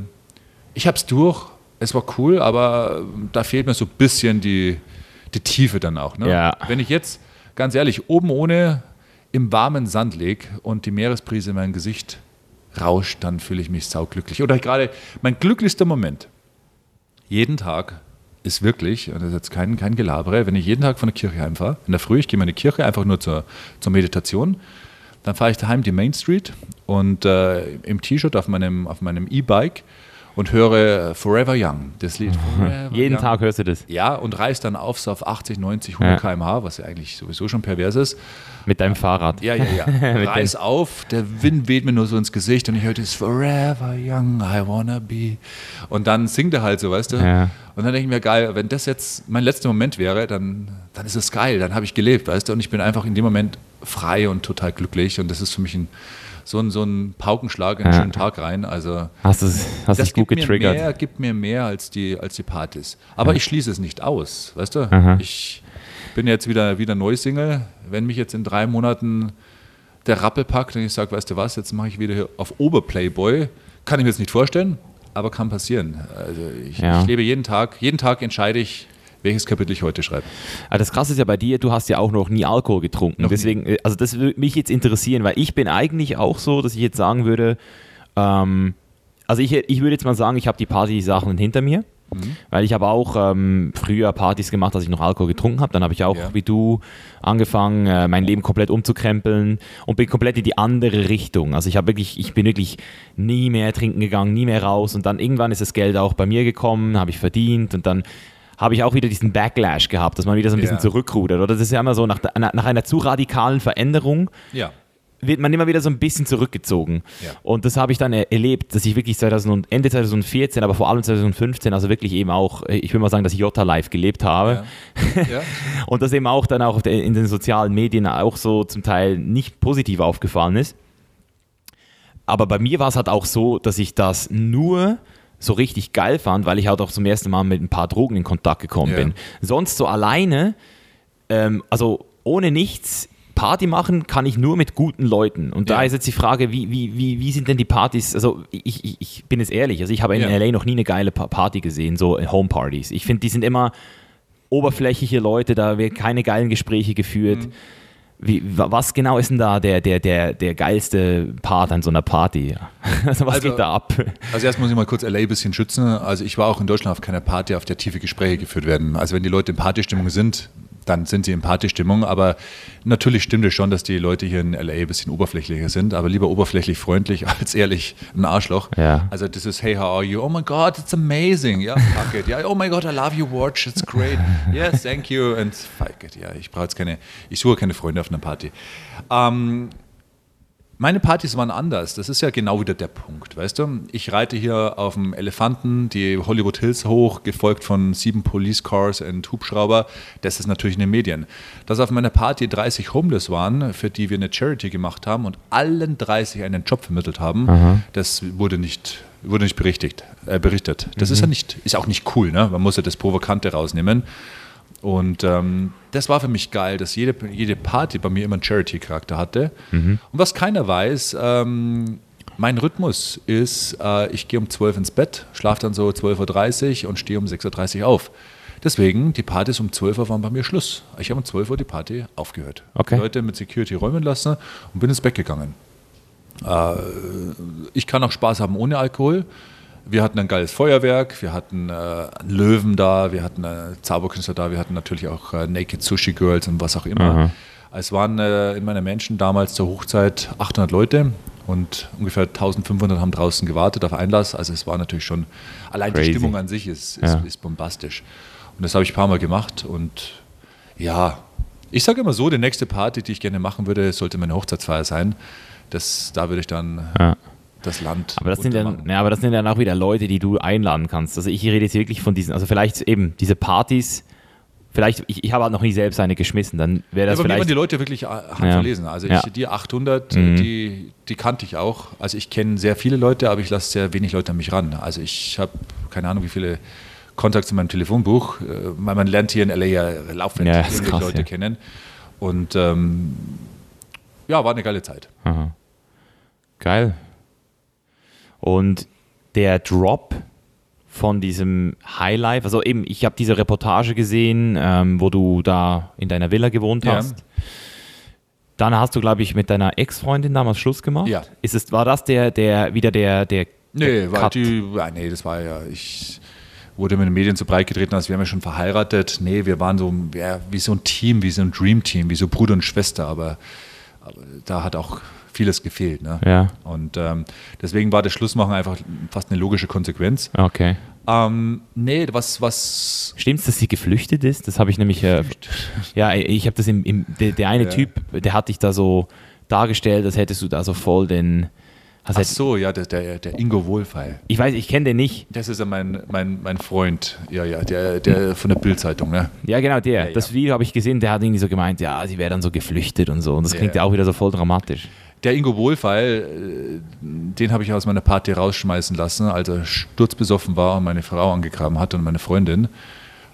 ich habe es durch. Es war cool, aber da fehlt mir so ein bisschen die, die Tiefe dann auch. Ne? Ja. Wenn ich jetzt, ganz ehrlich, oben ohne im warmen Sand leg und die Meeresbrise in mein Gesicht rauscht, dann fühle ich mich sauglücklich. Oder gerade mein glücklichster Moment. Jeden Tag ist wirklich, und das ist jetzt kein, kein Gelabere, wenn ich jeden Tag von der Kirche heimfahre, in der Früh, ich gehe in die Kirche einfach nur zur, zur Meditation, dann fahre ich daheim die Main Street und äh, im T-Shirt auf meinem, auf meinem E-Bike und höre Forever Young, das Lied Forever Jeden Young. Tag hörst du das. Ja, und reißt dann auf so auf 80, 90, 100 Ja. km/h, was ja eigentlich sowieso schon pervers ist. Mit deinem Fahrrad. Ja, ja, ja. Reiß auf, der Wind weht mir nur so ins Gesicht und ich höre das Forever Young, I wanna be. Und dann singt er halt so, weißt du? Ja. Und dann denke ich mir, geil, wenn das jetzt mein letzter Moment wäre, dann, dann ist es geil, dann habe ich gelebt, weißt du? Und ich bin einfach in dem Moment frei und total glücklich und das ist für mich ein, so, ein, so ein Paukenschlag in einen Ja. schönen Tag rein. Also Hast du hast das dich gut gibt getriggert. Mir mehr, gibt mir mehr als die, als die Partys. Aber ich schließe es nicht aus, weißt du? Aha. Ich bin jetzt wieder, wieder Neusingle. Wenn mich jetzt in drei Monaten der Rappel packt und ich sage, weißt du was, jetzt mache ich wieder hier auf Oberplayboy, kann ich mir jetzt nicht vorstellen, aber kann passieren. Also ich, Ja. ich lebe jeden Tag, jeden Tag entscheide ich, welches Kapitel ich heute schreibe. Aber das Krasse ist ja bei dir, du hast ja auch noch nie Alkohol getrunken. Noch nie. Deswegen, äh, also das würde mich jetzt interessieren, weil ich bin eigentlich auch so, dass ich jetzt sagen würde, ähm, also ich, ich würde jetzt mal sagen, ich habe die Party-Sachen hinter mir. Mhm. Weil ich habe auch ähm, früher Partys gemacht, als ich noch Alkohol getrunken habe. Dann habe ich auch, Ja. wie du, angefangen, äh, mein Leben komplett umzukrempeln und bin komplett in die andere Richtung. Also ich habe wirklich, ich bin wirklich nie mehr trinken gegangen, nie mehr raus. Und dann irgendwann ist das Geld auch bei mir gekommen, habe ich verdient und dann habe ich auch wieder diesen Backlash gehabt, dass man wieder so ein bisschen Ja. zurückrudert. Oder das ist ja immer so, nach, nach einer zu radikalen Veränderung Ja. wird man immer wieder so ein bisschen zurückgezogen. Ja. Und das habe ich dann er- erlebt, dass ich wirklich 2000 und Ende 2014, aber vor allem 2015, also wirklich eben auch, äh, ich will mal sagen, dass ich Jota Live gelebt habe. Und das eben auch dann auch in den sozialen Medien auch so zum Teil nicht positiv aufgefallen ist. Aber bei mir war es halt auch so, dass ich das nur so richtig geil fand, weil ich halt auch zum ersten Mal mit ein paar Drogen in Kontakt gekommen Ja. bin. Sonst so alleine, ähm, also ohne nichts, Party machen kann ich nur mit guten Leuten. Und da Ja. ist jetzt die Frage, wie, wie, wie, wie sind denn die Partys? Also ich, ich, ich bin jetzt ehrlich, also ich habe in Ja. LA noch nie eine geile Pa- Party gesehen, so Homepartys. Ich finde, die sind immer oberflächliche Leute, da werden keine geilen Gespräche geführt. Mhm. Wie, wa- was genau ist denn da der, der, der, der geilste Part an so einer Party? Also was Also- geht da ab? Also erst muss ich mal kurz LA ein bisschen schützen. Also ich war auch in Deutschland auf keiner Party, auf der tiefe Gespräche geführt werden. Also wenn die Leute in Partystimmung sind, dann sind sie in Partystimmung. Aber natürlich stimmt es schon, dass die Leute hier in LA ein bisschen oberflächlicher sind. Aber lieber oberflächlich freundlich als ehrlich ein Arschloch. Ja. Also das ist, hey, how are you? Oh my God, it's amazing. Ja, fuck it. Ja, oh my God, I love your watch. It's great. Yes, thank you. And fuck it. Ja, ich brauche jetzt keine, ich suche keine Freunde auf einer Party. Ähm, Meine Partys waren anders. Das ist ja genau wieder der Punkt, weißt du? Ich reite hier auf dem Elefanten die Hollywood Hills hoch, gefolgt von sieben Police Cars und Hubschrauber. Das ist natürlich in den Medien. Dass auf meiner Party 30 Homeless waren, für die wir eine Charity gemacht haben und allen 30 einen Job vermittelt haben, Aha. das wurde nicht, wurde nicht berichtigt, äh, berichtet. Das ist ja nicht, ist auch nicht cool, ne? Man muss ja das Provokante rausnehmen. Und ähm, das war für mich geil, dass jede, jede Party bei mir immer einen Charity-Charakter hatte. Und was keiner weiß, ähm, mein Rhythmus ist, äh, ich gehe um 12 ins Bett, schlafe dann so 12.30 Uhr und stehe um 6.30 Uhr auf. Deswegen, die Partys um 12 Uhr waren bei mir Schluss. Ich habe um 12 Uhr die Party aufgehört. Okay. Die Leute mit Security räumen lassen und bin ins Bett gegangen. Äh, ich kann auch Spaß haben ohne Alkohol. Wir hatten ein geiles Feuerwerk, wir hatten äh, einen Löwen da, wir hatten äh, Zauberkünstler da, wir hatten natürlich auch äh, Naked Sushi Girls und was auch immer. Aha. Es waren äh, in meiner Menschen damals zur Hochzeit 800 Leute und ungefähr 1500 haben draußen gewartet auf Einlass. Also es war natürlich schon, allein Crazy. die Stimmung an sich ist, ist, Ja. ist bombastisch. Und das habe ich ein paar Mal gemacht und ja, ich sage immer so, die nächste Party, die ich gerne machen würde, sollte meine Hochzeitsfeier sein. Das, da würde ich dann Ja. Das Land Aber das, sind dann, ja, aber das sind dann auch wieder Leute, die du einladen kannst. Also ich rede jetzt wirklich von diesen, also vielleicht eben diese Partys, vielleicht, ich, ich habe halt noch nie selbst eine geschmissen, dann wäre Ja, das mir waren vielleicht... die Leute wirklich äh, Ja. handverlesen. Also ich, Ja. die 800, Mhm. die, die kannte ich auch. Also ich kenne sehr viele Leute, aber ich lasse sehr wenig Leute an mich ran. Also ich habe keine Ahnung, wie viele Kontakte in meinem Telefonbuch, äh, weil man lernt hier in LA ja laufend Ja, krass, Leute ja. kennen. Und ähm, ja, war eine geile Zeit. Aha. Geil. Und der Drop von diesem Highlife, also eben, ich habe diese Reportage gesehen, ähm, wo du da in deiner Villa gewohnt Ja. hast. Dann hast du, glaube ich, mit deiner Ex-Freundin damals Schluss gemacht. Ja. Ist es, war das der, der wieder der, der, Nee, war die, ah, nee, das war ja, ich wurde mit den Medien zu breit getreten, als wären wir schon verheiratet. Nee, wir waren so ja, wie so ein Team, wie so ein Dream-Team, wie so Bruder und Schwester, aber, aber da hat auch vieles gefehlt. Ne? Ja, Und ähm, deswegen war das Schlussmachen einfach fast eine logische Konsequenz. okay. Ähm, nee, was, was Stimmt's, dass sie geflüchtet ist? Das habe ich nämlich, äh, ja, ich habe das im, im der, der eine Ja. Typ, der hat dich da so dargestellt, als hättest du da so voll den, als Ach so, ja, der, der, der Ingo Wohlfeil. ich weiß, ich kenne den nicht. Das ist ja mein, mein, mein Freund, ja, ja, der, der von der Bildzeitung, ne? Ja, genau, der. Ja, Das ja. Video habe ich gesehen, der hat irgendwie so gemeint, ja, sie wäre dann so geflüchtet und so. Und das klingt ja ja. auch wieder so voll dramatisch. Der Ingo Wohlfeil, äh, den habe ich aus meiner Party rausschmeißen lassen, als er sturzbesoffen war und meine Frau angegraben hat und meine Freundin.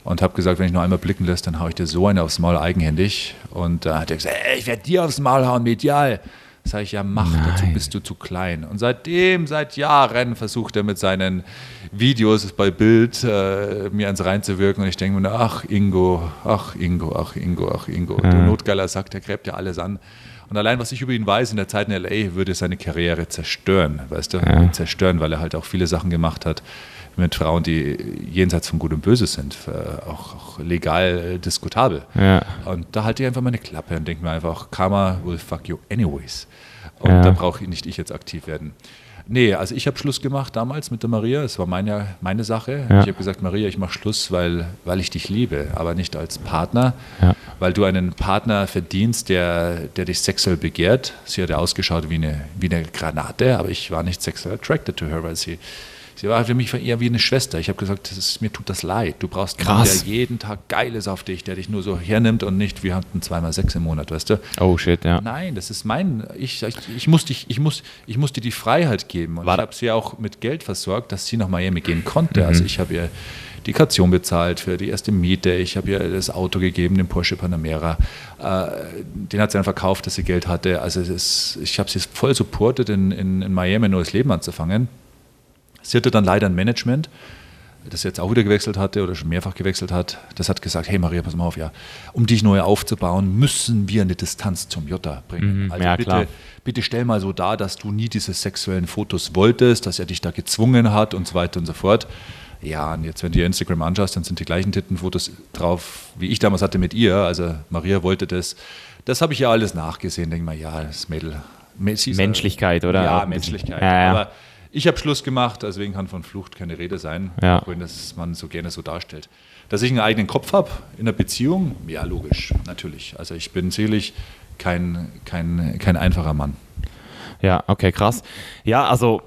Und habe gesagt, wenn ich noch einmal blicken lässt, dann haue ich dir so eine aufs Maul eigenhändig. Und da hat er gesagt, ey, ich werde dir aufs Maul hauen, medial. Sag ich, ja, mach, dazu Nein. bist du zu klein. Und seitdem, seit Jahren versucht er mit seinen Videos bei Bild äh, mir ans reinzuwirken. Und ich denke mir, nur, ach Ingo, ach Ingo, ach Ingo, ach Ingo. Du Notgeiler Sack, der gräbt ja alles an. Und allein, was ich über ihn weiß in der Zeit in L.A., würde seine Karriere zerstören, weißt du? Zerstören, weil er halt auch viele Sachen gemacht hat mit Frauen, die jenseits von Gut und Böse sind, auch, auch legal äh, diskutabel. Ja. Und da halte ich einfach meine Klappe und denke mir einfach, Karma will fuck you anyways. Und Ja. da brauche ich nicht ich jetzt aktiv werden. Nee, also ich habe Schluss gemacht damals mit der Maria. Es war meine, meine Sache. Ja. Ich habe gesagt, Maria, ich mache Schluss, weil, weil ich dich liebe, aber nicht als Partner. Ja. Weil du einen Partner verdienst, der, der dich sexuell begehrt. Sie hatte ausgeschaut wie eine, wie eine Granate, aber ich war nicht sexuell attracted to her, weil sie, sie war für mich eher wie eine Schwester. Ich habe gesagt, ist, mir tut das leid. Du brauchst einen Mann, Krass. der jeden Tag geil ist auf dich, der dich nur so hernimmt und nicht, wir hatten zweimal sechs im Monat, weißt du? Oh shit, ja. Nein, das ist mein. Ich, ich, ich, muss, dich, ich, muss, ich muss dir die Freiheit geben. Und War ich habe sie auch mit Geld versorgt, dass sie nach Miami gehen konnte. Also ich habe ihr die Kaution bezahlt für die erste Miete. Ich habe ihr das Auto gegeben, den Porsche Panamera. Äh, den hat sie dann verkauft, dass sie Geld hatte. Also ist, ich habe sie voll supportet, in, in, in Miami ein neues Leben anzufangen. Sie hatte dann leider ein Management, das jetzt auch wieder gewechselt hatte oder schon mehrfach gewechselt hat. Das hat gesagt, hey Maria, pass mal auf, ja, um dich neu aufzubauen, müssen wir eine Distanz zum Jutta bringen. Mhm, also ja, bitte, klar. bitte stell mal so dar, dass du nie diese sexuellen Fotos wolltest, dass er dich da gezwungen hat und so weiter und so fort. Ja, und jetzt, wenn du dir Instagram anschaust, dann sind die gleichen Tittenfotos drauf, wie ich damals hatte mit ihr. Also Maria wollte das. Das habe ich ja alles nachgesehen. Denke mal, ja, das Mädel. Menschlichkeit, oder? Ja. Menschlichkeit. Ja, ja. Aber ich habe Schluss gemacht, deswegen kann von Flucht keine Rede sein, Ja. auch wenn das man so gerne so darstellt. Dass ich einen eigenen Kopf habe in der Beziehung, ja, logisch, natürlich. Also ich bin sicherlich kein, kein, kein einfacher Mann. Ja, okay, krass. Ja, also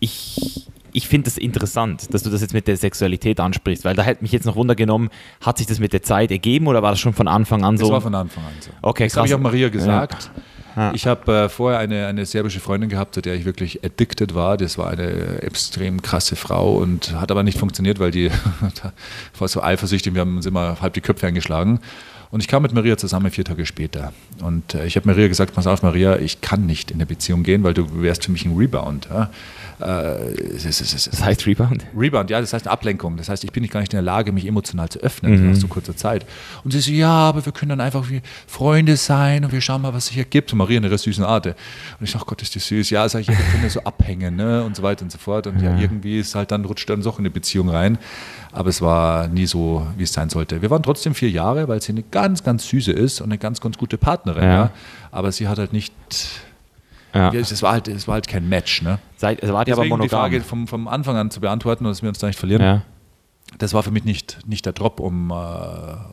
ich, ich finde es das interessant, dass du das jetzt mit der Sexualität ansprichst, weil da hätte mich jetzt noch Wunder genommen, hat sich das mit der Zeit ergeben oder war das schon von Anfang an so? Das war von Anfang an so. Okay, das habe ich krass. auch Maria gesagt. Ja. Ich habe äh, vorher eine, eine serbische Freundin gehabt, zu der ich wirklich addicted war. Das war eine extrem krasse Frau und hat aber nicht funktioniert, weil die war so eifersüchtig. Wir haben uns immer halb die Köpfe eingeschlagen. Und ich kam mit Maria zusammen vier Tage später. Und äh, ich habe Maria gesagt, pass auf Maria, ich kann nicht in eine Beziehung gehen, weil du wärst für mich ein Rebound. Ja? Äh, Das heißt Rebound? Rebound, ja, das heißt eine Ablenkung. Das heißt, ich bin nicht gar nicht in der Lage, mich emotional zu öffnen nach so kurzer Zeit. Und sie so, ja, aber wir können dann einfach wie Freunde sein und wir schauen mal, was sich ergibt. Und Maria in ihrer süßen Art. Und ich sage, Gott, ist die süß. Ja, sag ich, ja, wir können ja so abhängen ne? und so weiter und so fort. Und ja, irgendwie ist halt dann, rutscht dann doch in eine Beziehung rein. Aber es war nie so, wie es sein sollte. Wir waren trotzdem vier Jahre, weil sie eine ganz, ganz süße ist und eine ganz, ganz gute Partnerin. Ja. Ja. Aber sie hat halt nicht, Ja. es war halt, es war halt kein Match. Ne? Seid, wart ihr aber die? Frage vom, vom Anfang an zu beantworten, dass wir uns da nicht verlieren. ja. Das war für mich nicht, nicht der Drop, um, äh,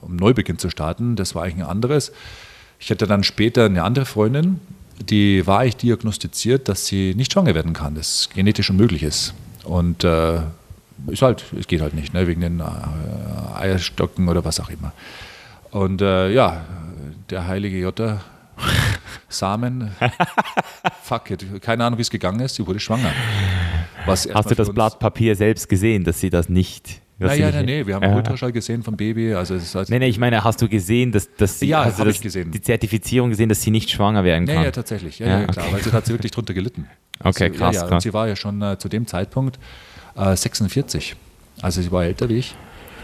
um Neubeginn zu starten. Das war eigentlich ein anderes. Ich hatte dann später eine andere Freundin, die war ich diagnostiziert, dass sie nicht schwanger werden kann, das genetisch unmöglich ist. Und äh, ist halt, es geht halt nicht, ne, wegen den äh, Eierstocken oder was auch immer. Und äh, ja, der heilige Jota, Samen, fuck it, keine Ahnung, wie es gegangen ist, sie wurde schwanger. Hast du das Blatt Papier selbst gesehen, dass sie das nicht. sie Naja, nicht- nee, wir haben Ja. Ultraschall gesehen vom Baby. Also es ist halt, Nee, nee, ich meine, hast du gesehen, dass, dass sie Ja, hab das, ich gesehen. die Zertifizierung gesehen, dass sie nicht schwanger werden Ja, kann? ja, tatsächlich. Ja, Ja, ja, klar, okay. weil sie hat sie wirklich drunter gelitten. Okay, sie, krass, ja, ja. krass. Und sie war ja schon äh, zu dem Zeitpunkt äh, 46. Also sie war älter wie ich.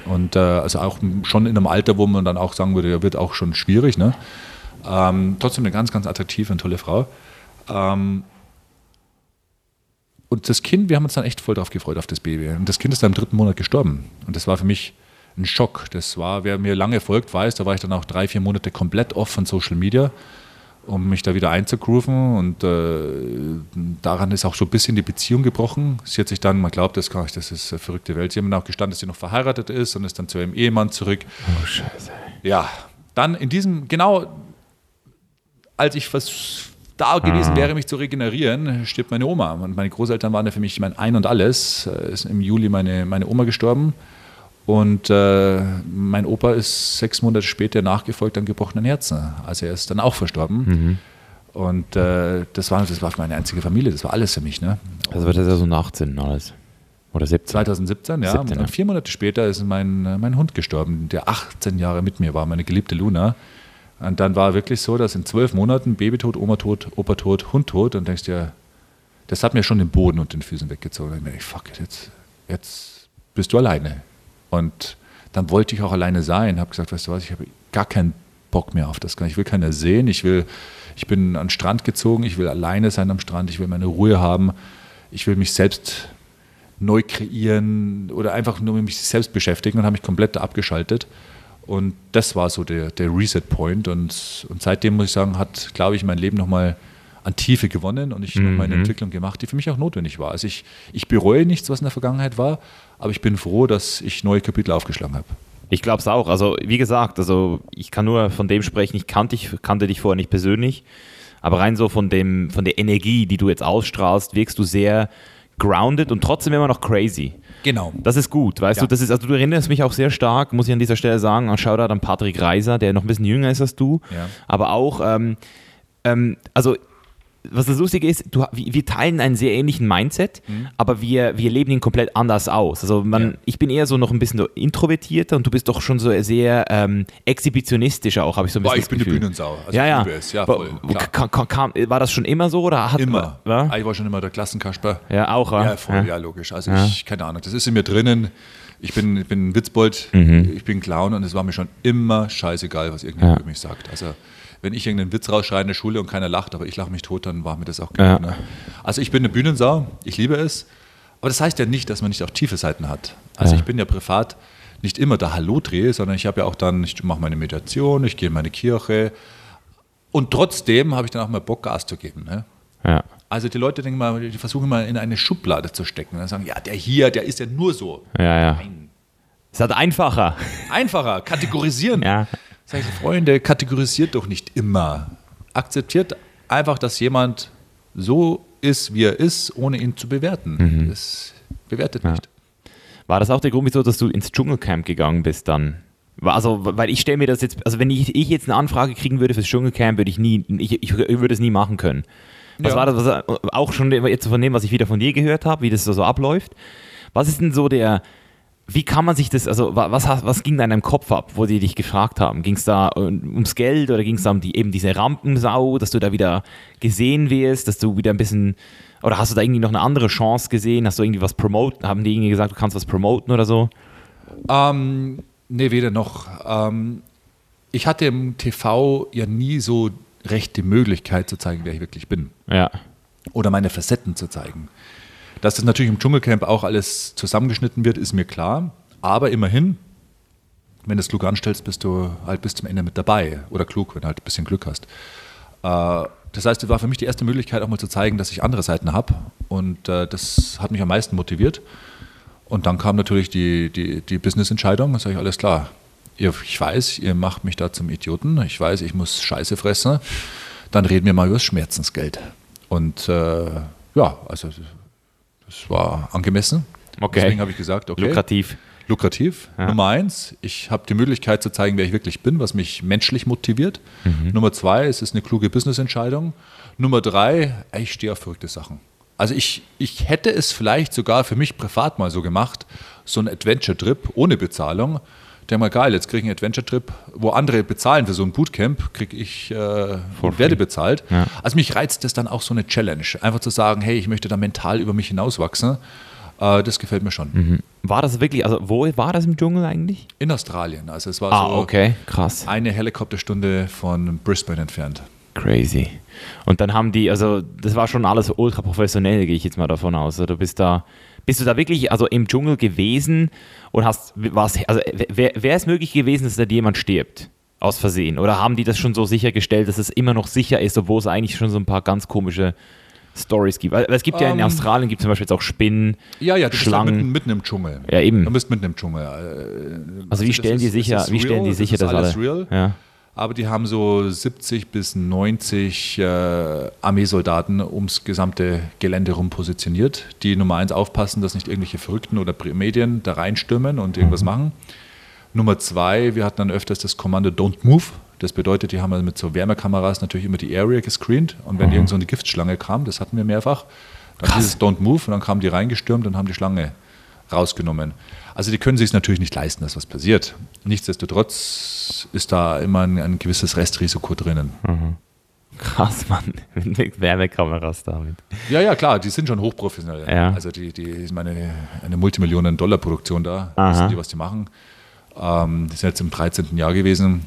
Und äh, also auch schon in einem Alter, wo man dann auch sagen würde, ja, wird auch schon schwierig. Ne? Ähm, trotzdem eine ganz, ganz attraktive und tolle Frau. Ähm, und das Kind, wir haben uns dann echt voll drauf gefreut, auf das Baby. Und das Kind ist dann im dritten Monat gestorben. Und das war für mich ein Schock. Das war, wer mir lange folgt, weiß, da war ich dann auch drei, vier Monate komplett off von Social Media, um mich da wieder einzugrooven. Und äh, daran ist auch so ein bisschen die Beziehung gebrochen. Sie hat sich dann, man glaubt, das, gar nicht, das ist eine verrückte Welt. Sie haben dann auch gestanden, dass sie noch verheiratet ist und ist dann zu ihrem Ehemann zurück. Oh, Scheiße. Ja, dann in diesem, genau als ich was da gewesen wäre, mich zu regenerieren, stirbt meine Oma. Und meine Großeltern waren ja für mich mein Ein und Alles. Äh, Ist im Juli meine, meine Oma gestorben. Und äh, mein Opa ist sechs Monate später nachgefolgt an gebrochenen Herzen. Also er ist dann auch verstorben. Und äh, das, war, das war meine einzige Familie, das war alles für mich. Ne? Also wird das ja so nach 18 alles. Oder 17. 2017, ja. 17, und dann ja. vier Monate später ist mein, äh, mein Hund gestorben, der 18 Jahre mit mir war, meine geliebte Luna. Und dann war wirklich so, dass in zwölf Monaten Baby tot, Oma tot, Opa tot, Hund tot. Und denkst dir, das hat mir schon den Boden und den Füßen weggezogen. Und ich mir, fuck it, jetzt, jetzt bist du alleine. Und dann wollte ich auch alleine sein. Habe gesagt, weißt du was, ich habe gar keinen Bock mehr auf das. Ich will keiner sehen. Ich will, ich bin an den Strand gezogen. Ich will alleine sein am Strand. Ich will meine Ruhe haben. Ich will mich selbst neu kreieren oder einfach nur mit mich selbst beschäftigen und habe mich komplett abgeschaltet. Und das war so der, der Reset-Point. Und, und seitdem muss ich sagen, hat, glaube ich, mein Leben nochmal an Tiefe gewonnen und ich habe meine Entwicklung gemacht, die für mich auch notwendig war. Also ich, ich bereue nichts, was in der Vergangenheit war, aber ich bin froh, dass ich neue Kapitel aufgeschlagen habe. Ich glaube es auch. Also, wie gesagt, also ich kann nur von dem sprechen, ich kannte, dich, kannte dich vorher nicht persönlich, aber rein so von, dem, von der Energie, die du jetzt ausstrahlst, wirkst du sehr grounded und trotzdem immer noch crazy. Genau. Das ist gut, weißt Ja. du, das ist, also du erinnerst mich auch sehr stark, muss ich an dieser Stelle sagen, an Shoutout an Patrick Reiser, der noch ein bisschen jünger ist als du, Ja. aber auch, ähm, ähm, also was das Lustige ist, du, wir teilen einen sehr ähnlichen Mindset, aber wir, wir leben ihn komplett anders aus. Also man, Mhm. Ja. ich bin eher so noch ein bisschen so introvertierter und du bist doch schon so sehr ähm, exhibitionistischer auch, habe ich so ein bisschen Boah, ich das bin eine Gefühl. Bühnensau. Also ja, ich ja. Ja, voll, kam, kam, war das schon immer so oder hat Immer. Man, Ah, Ich war schon immer der Klassenkasper. ja, auch. Ja, voll, ja, logisch. Also Ja. ich, keine Ahnung, das ist in mir drinnen. Ich bin, ich bin ein Witzbold, Mhm. ich bin Clown und es war mir schon immer scheißegal, was irgendjemand Ja. über mich sagt. Also wenn ich irgendeinen Witz rausschreie in der Schule und keiner lacht, aber ich lache mich tot, dann war mir das auch Ja. genug. Ne? Also ich bin eine Bühnensau, ich liebe es. Aber das heißt ja nicht, dass man nicht auch tiefe Seiten hat. Also Ja. ich bin ja privat nicht immer der Hallo-Dreh, sondern ich habe ja auch dann, ich mache meine Meditation, ich gehe in meine Kirche. Und trotzdem habe ich dann auch mal Bock, Gas zu geben. Ne? Ja. Also die Leute denken mal, die versuchen mal in eine Schublade zu stecken und dann sagen, ja, der hier, der ist ja nur so. Ja, ja. Nein. Es hat einfacher. Einfacher, kategorisieren. Ja. Sag ich, Freunde, kategorisiert doch nicht immer. Akzeptiert einfach, dass jemand so ist, wie er ist, ohne ihn zu bewerten. Mhm. Das bewertet Ja. nicht. War das auch der Grund, wieso dass du ins Dschungelcamp gegangen bist dann? Also, weil ich stelle mir das jetzt, also wenn ich, ich jetzt eine Anfrage kriegen würde fürs Dschungelcamp, würde ich nie, ich, ich würde es nie machen können. Was Ja. war das, was, auch schon jetzt von dem, was ich wieder von dir gehört habe, wie das so abläuft? Was ist denn so der, wie kann man sich das, also wa- was, was ging da in deinem Kopf ab, wo die dich gefragt haben? Ging es da äh, ums Geld oder ging es da um die, eben diese Rampensau, dass du da wieder gesehen wirst, dass du wieder ein bisschen, oder hast du da irgendwie noch eine andere Chance gesehen? Hast du irgendwie was promoten? Haben die irgendwie gesagt, du kannst was promoten oder so? Ähm, nee, weder noch. Ähm, ich hatte im TV ja nie so recht die Möglichkeit zu zeigen, wer ich wirklich bin. Ja. Oder meine Facetten zu zeigen. Dass das natürlich im Dschungelcamp auch alles zusammengeschnitten wird, ist mir klar. Aber immerhin, wenn du es klug anstellst, bist du halt bis zum Ende mit dabei. Oder klug, wenn du halt ein bisschen Glück hast. Äh, das heißt, es war für mich die erste Möglichkeit, auch mal zu zeigen, dass ich andere Seiten habe. Und äh, das hat mich am meisten motiviert. Und dann kam natürlich die, die, die Business-Entscheidung. Da sage ich, alles klar. Ich weiß, ihr macht mich da zum Idioten. Ich weiß, ich muss Scheiße fressen. Dann reden wir mal über das Schmerzensgeld. Und äh, ja, also das war angemessen. Okay. Deswegen habe ich gesagt, okay. Lukrativ. Lukrativ. Ja. Nummer eins, ich habe die Möglichkeit zu zeigen, wer ich wirklich bin, was mich menschlich motiviert. Nummer zwei, es ist eine kluge Business-Entscheidung. Nummer drei, ich stehe auf verrückte Sachen. Also ich, ich hätte es vielleicht sogar für mich privat mal so gemacht, so ein Adventure-Trip ohne Bezahlung. Der mal geil, jetzt kriege ich einen Adventure-Trip, wo andere bezahlen für so ein Bootcamp, kriege ich, äh, werde bezahlt. Ja. Also mich reizt das dann auch so eine Challenge. Einfach zu sagen, hey, ich möchte da mental über mich hinauswachsen. Äh, das gefällt mir schon. War das wirklich, also wo war das im Dschungel eigentlich? In Australien. Also es war Ah, so okay, krass. eine Helikopterstunde von Brisbane entfernt. Crazy. Und dann haben die, also das war schon alles ultra professionell, gehe ich jetzt mal davon aus. Also, Du bist da, bist du da wirklich also im Dschungel gewesen und hast, was, also wäre es möglich gewesen, dass da jemand stirbt? Aus Versehen? Oder haben die das schon so sichergestellt, dass es immer noch sicher ist, obwohl es eigentlich schon so ein paar ganz komische Stories gibt? Weil es gibt ja in Ähm, Australien gibt zum Beispiel jetzt auch Spinnen, Ja, ja, du bist halt Schlangen. mitten, mitten im Dschungel. Ja, eben. Du bist mitten im Dschungel. Äh, also wie das stellen die ist- sicher, das ist wie stellen die sicher, das dass ist alles alle, real. Ja. Aber die haben so 70 bis 90 äh, Armeesoldaten ums gesamte Gelände rum positioniert, die Nummer eins aufpassen, dass nicht irgendwelche Verrückten oder Medien da reinstürmen und irgendwas Mhm. machen. Nummer zwei, wir hatten dann öfters das Kommando Don't Move. Das bedeutet, die haben also mit so Wärmekameras natürlich immer die Area gescreent und wenn irgend so eine Giftschlange kam, das hatten wir mehrfach, dann Mhm. Krass. dieses Don't Move und dann kamen die reingestürmt und haben die Schlange rausgenommen. Also die können sich natürlich nicht leisten, dass was passiert. Nichtsdestotrotz ist da immer ein, ein gewisses Restrisiko drinnen. Krass, Mann. Mit Wärmekameras damit. Ja, ja, klar, die sind schon hochprofessionell. Ja. Also die, die ist meine eine Multimillionen-Dollar-Produktion da, Aha. wissen die, was die machen. Ähm, die sind jetzt im 13. Jahr gewesen.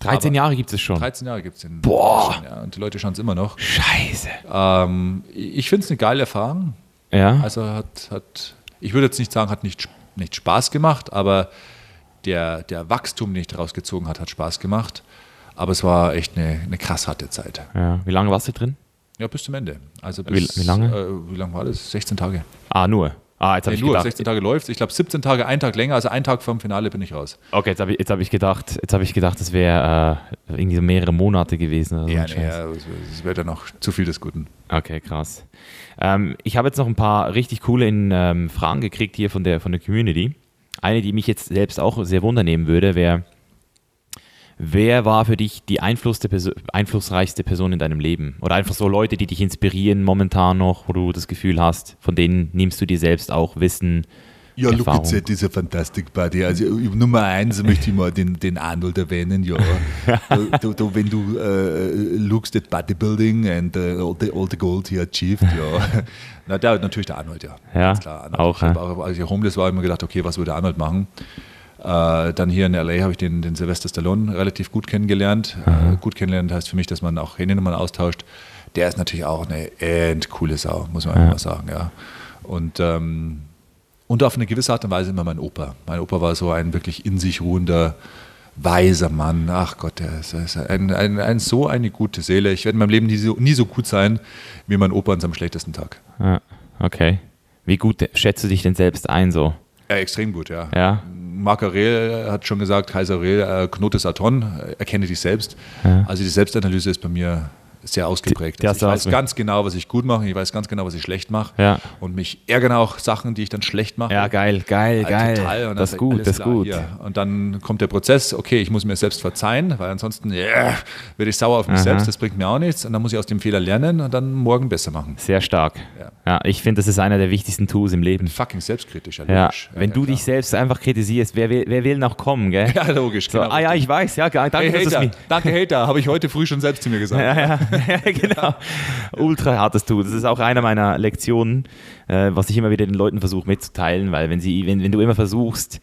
13 Aber- Jahre gibt es schon. 13 Jahre gibt es in Boah. Deutschland, ja, und die Leute schauen es immer noch. Scheiße. Ähm, ich finde es eine geile Erfahrung. Ja. Also hat, hat ich würde jetzt nicht sagen, hat nicht, nicht Spaß gemacht, aber der, der Wachstum, den ich daraus gezogen hat, hat Spaß gemacht. Aber es war echt eine, eine krass harte Zeit. ja. Wie lange warst du drin? Ja, bis zum Ende. Also Wie- bis, wie lange? Äh, wie lange war das? 16 Tage. Ah, nur. Ah, jetzt habe Nee, ich nur gedacht. 16 Tage läuft Ich glaube 17 Tage, ein Tag länger, also ein Tag vom Finale bin ich raus. Okay, jetzt habe ich, jetzt hab ich gedacht, jetzt habe ich gedacht, das wäre äh, irgendwie so mehrere Monate gewesen. Oder so Ja, nee, ja, es wäre dann noch zu viel des Guten. Okay, krass. Ähm, ich habe jetzt noch ein paar richtig coole in, ähm, Fragen gekriegt hier von der, von der Community. Eine, die mich jetzt selbst auch sehr wundernehmen würde, wäre, wer war für dich die Perso einflussreichste Person in deinem Leben? Oder einfach so Leute, die dich inspirieren momentan noch, wo du das Gefühl hast, von denen nimmst du dir selbst auch Wissen, Ja, at that, ist a fantastic Buddy. Also äh, Nummer eins möchte ich mal den, den Arnold erwähnen, ja. du, du, wenn du äh, lookst at Bodybuilding and uh, all, the, all the gold he achieved, ja. Na, der, natürlich der Arnold, ja. Ja, klar. Arnold. auch, ich ja. auch, als ich homeless war, habe ich mir gedacht, okay, was würde Arnold machen? Äh, dann hier in L.A. habe ich den, den Sylvester Stallone relativ gut kennengelernt. Äh, gut kennenlernen heißt für mich, dass man auch Handynummern austauscht. Der ist natürlich auch eine endcoole Sau, muss man einfach mal sagen, ja. Und, ähm, und auf eine gewisse Art und Weise immer mein Opa. Mein Opa war so ein wirklich in sich ruhender, weiser Mann. Ach Gott, der ist, ist ein, ein, ein, so eine gute Seele. Ich werde in meinem Leben nie so, nie so gut sein wie mein Opa an seinem schlechtesten Tag. Ja, okay. Wie gut schätzt du dich denn selbst ein so? Ja, extrem gut, ja. Ja. Marc Aurel hat schon gesagt, Kaiser Aurel, äh, Knotes Aton, äh, erkenne dich selbst. Also die Selbstanalyse ist bei mir sehr ausgeprägt Die- hast Ich weiß ganz genau, was ich gut mache, ich weiß ganz genau, was ich schlecht mache. Ja. Und mich ärgern auch Sachen, die ich dann schlecht mache. Ja, geil, geil, Ja, geil. Total. Das ist gut, das ist gut. hier. Und dann kommt der Prozess, okay, ich muss mir selbst verzeihen, weil ansonsten yeah, werde ich sauer auf mich Aha. selbst, das bringt mir auch nichts. Und dann muss ich aus dem Fehler lernen und dann morgen besser machen. Sehr stark. Ja. Ja, ich finde, das ist einer der wichtigsten Tools im Leben. Fucking selbstkritisch, ja, logisch. wenn du klar. dich selbst einfach kritisierst, wer will, wer will noch kommen, gell? Ja, logisch. So, ah ja, ich weiß, ja, geil, danke, Hey, Hater, danke Hater, habe ich heute früh schon selbst zu mir gesagt. Ja, ja, genau. Ultra hartes Tool. Das ist auch eine meiner Lektionen, äh, was ich immer wieder den Leuten versuche mitzuteilen, weil wenn, sie, wenn, wenn du immer versuchst,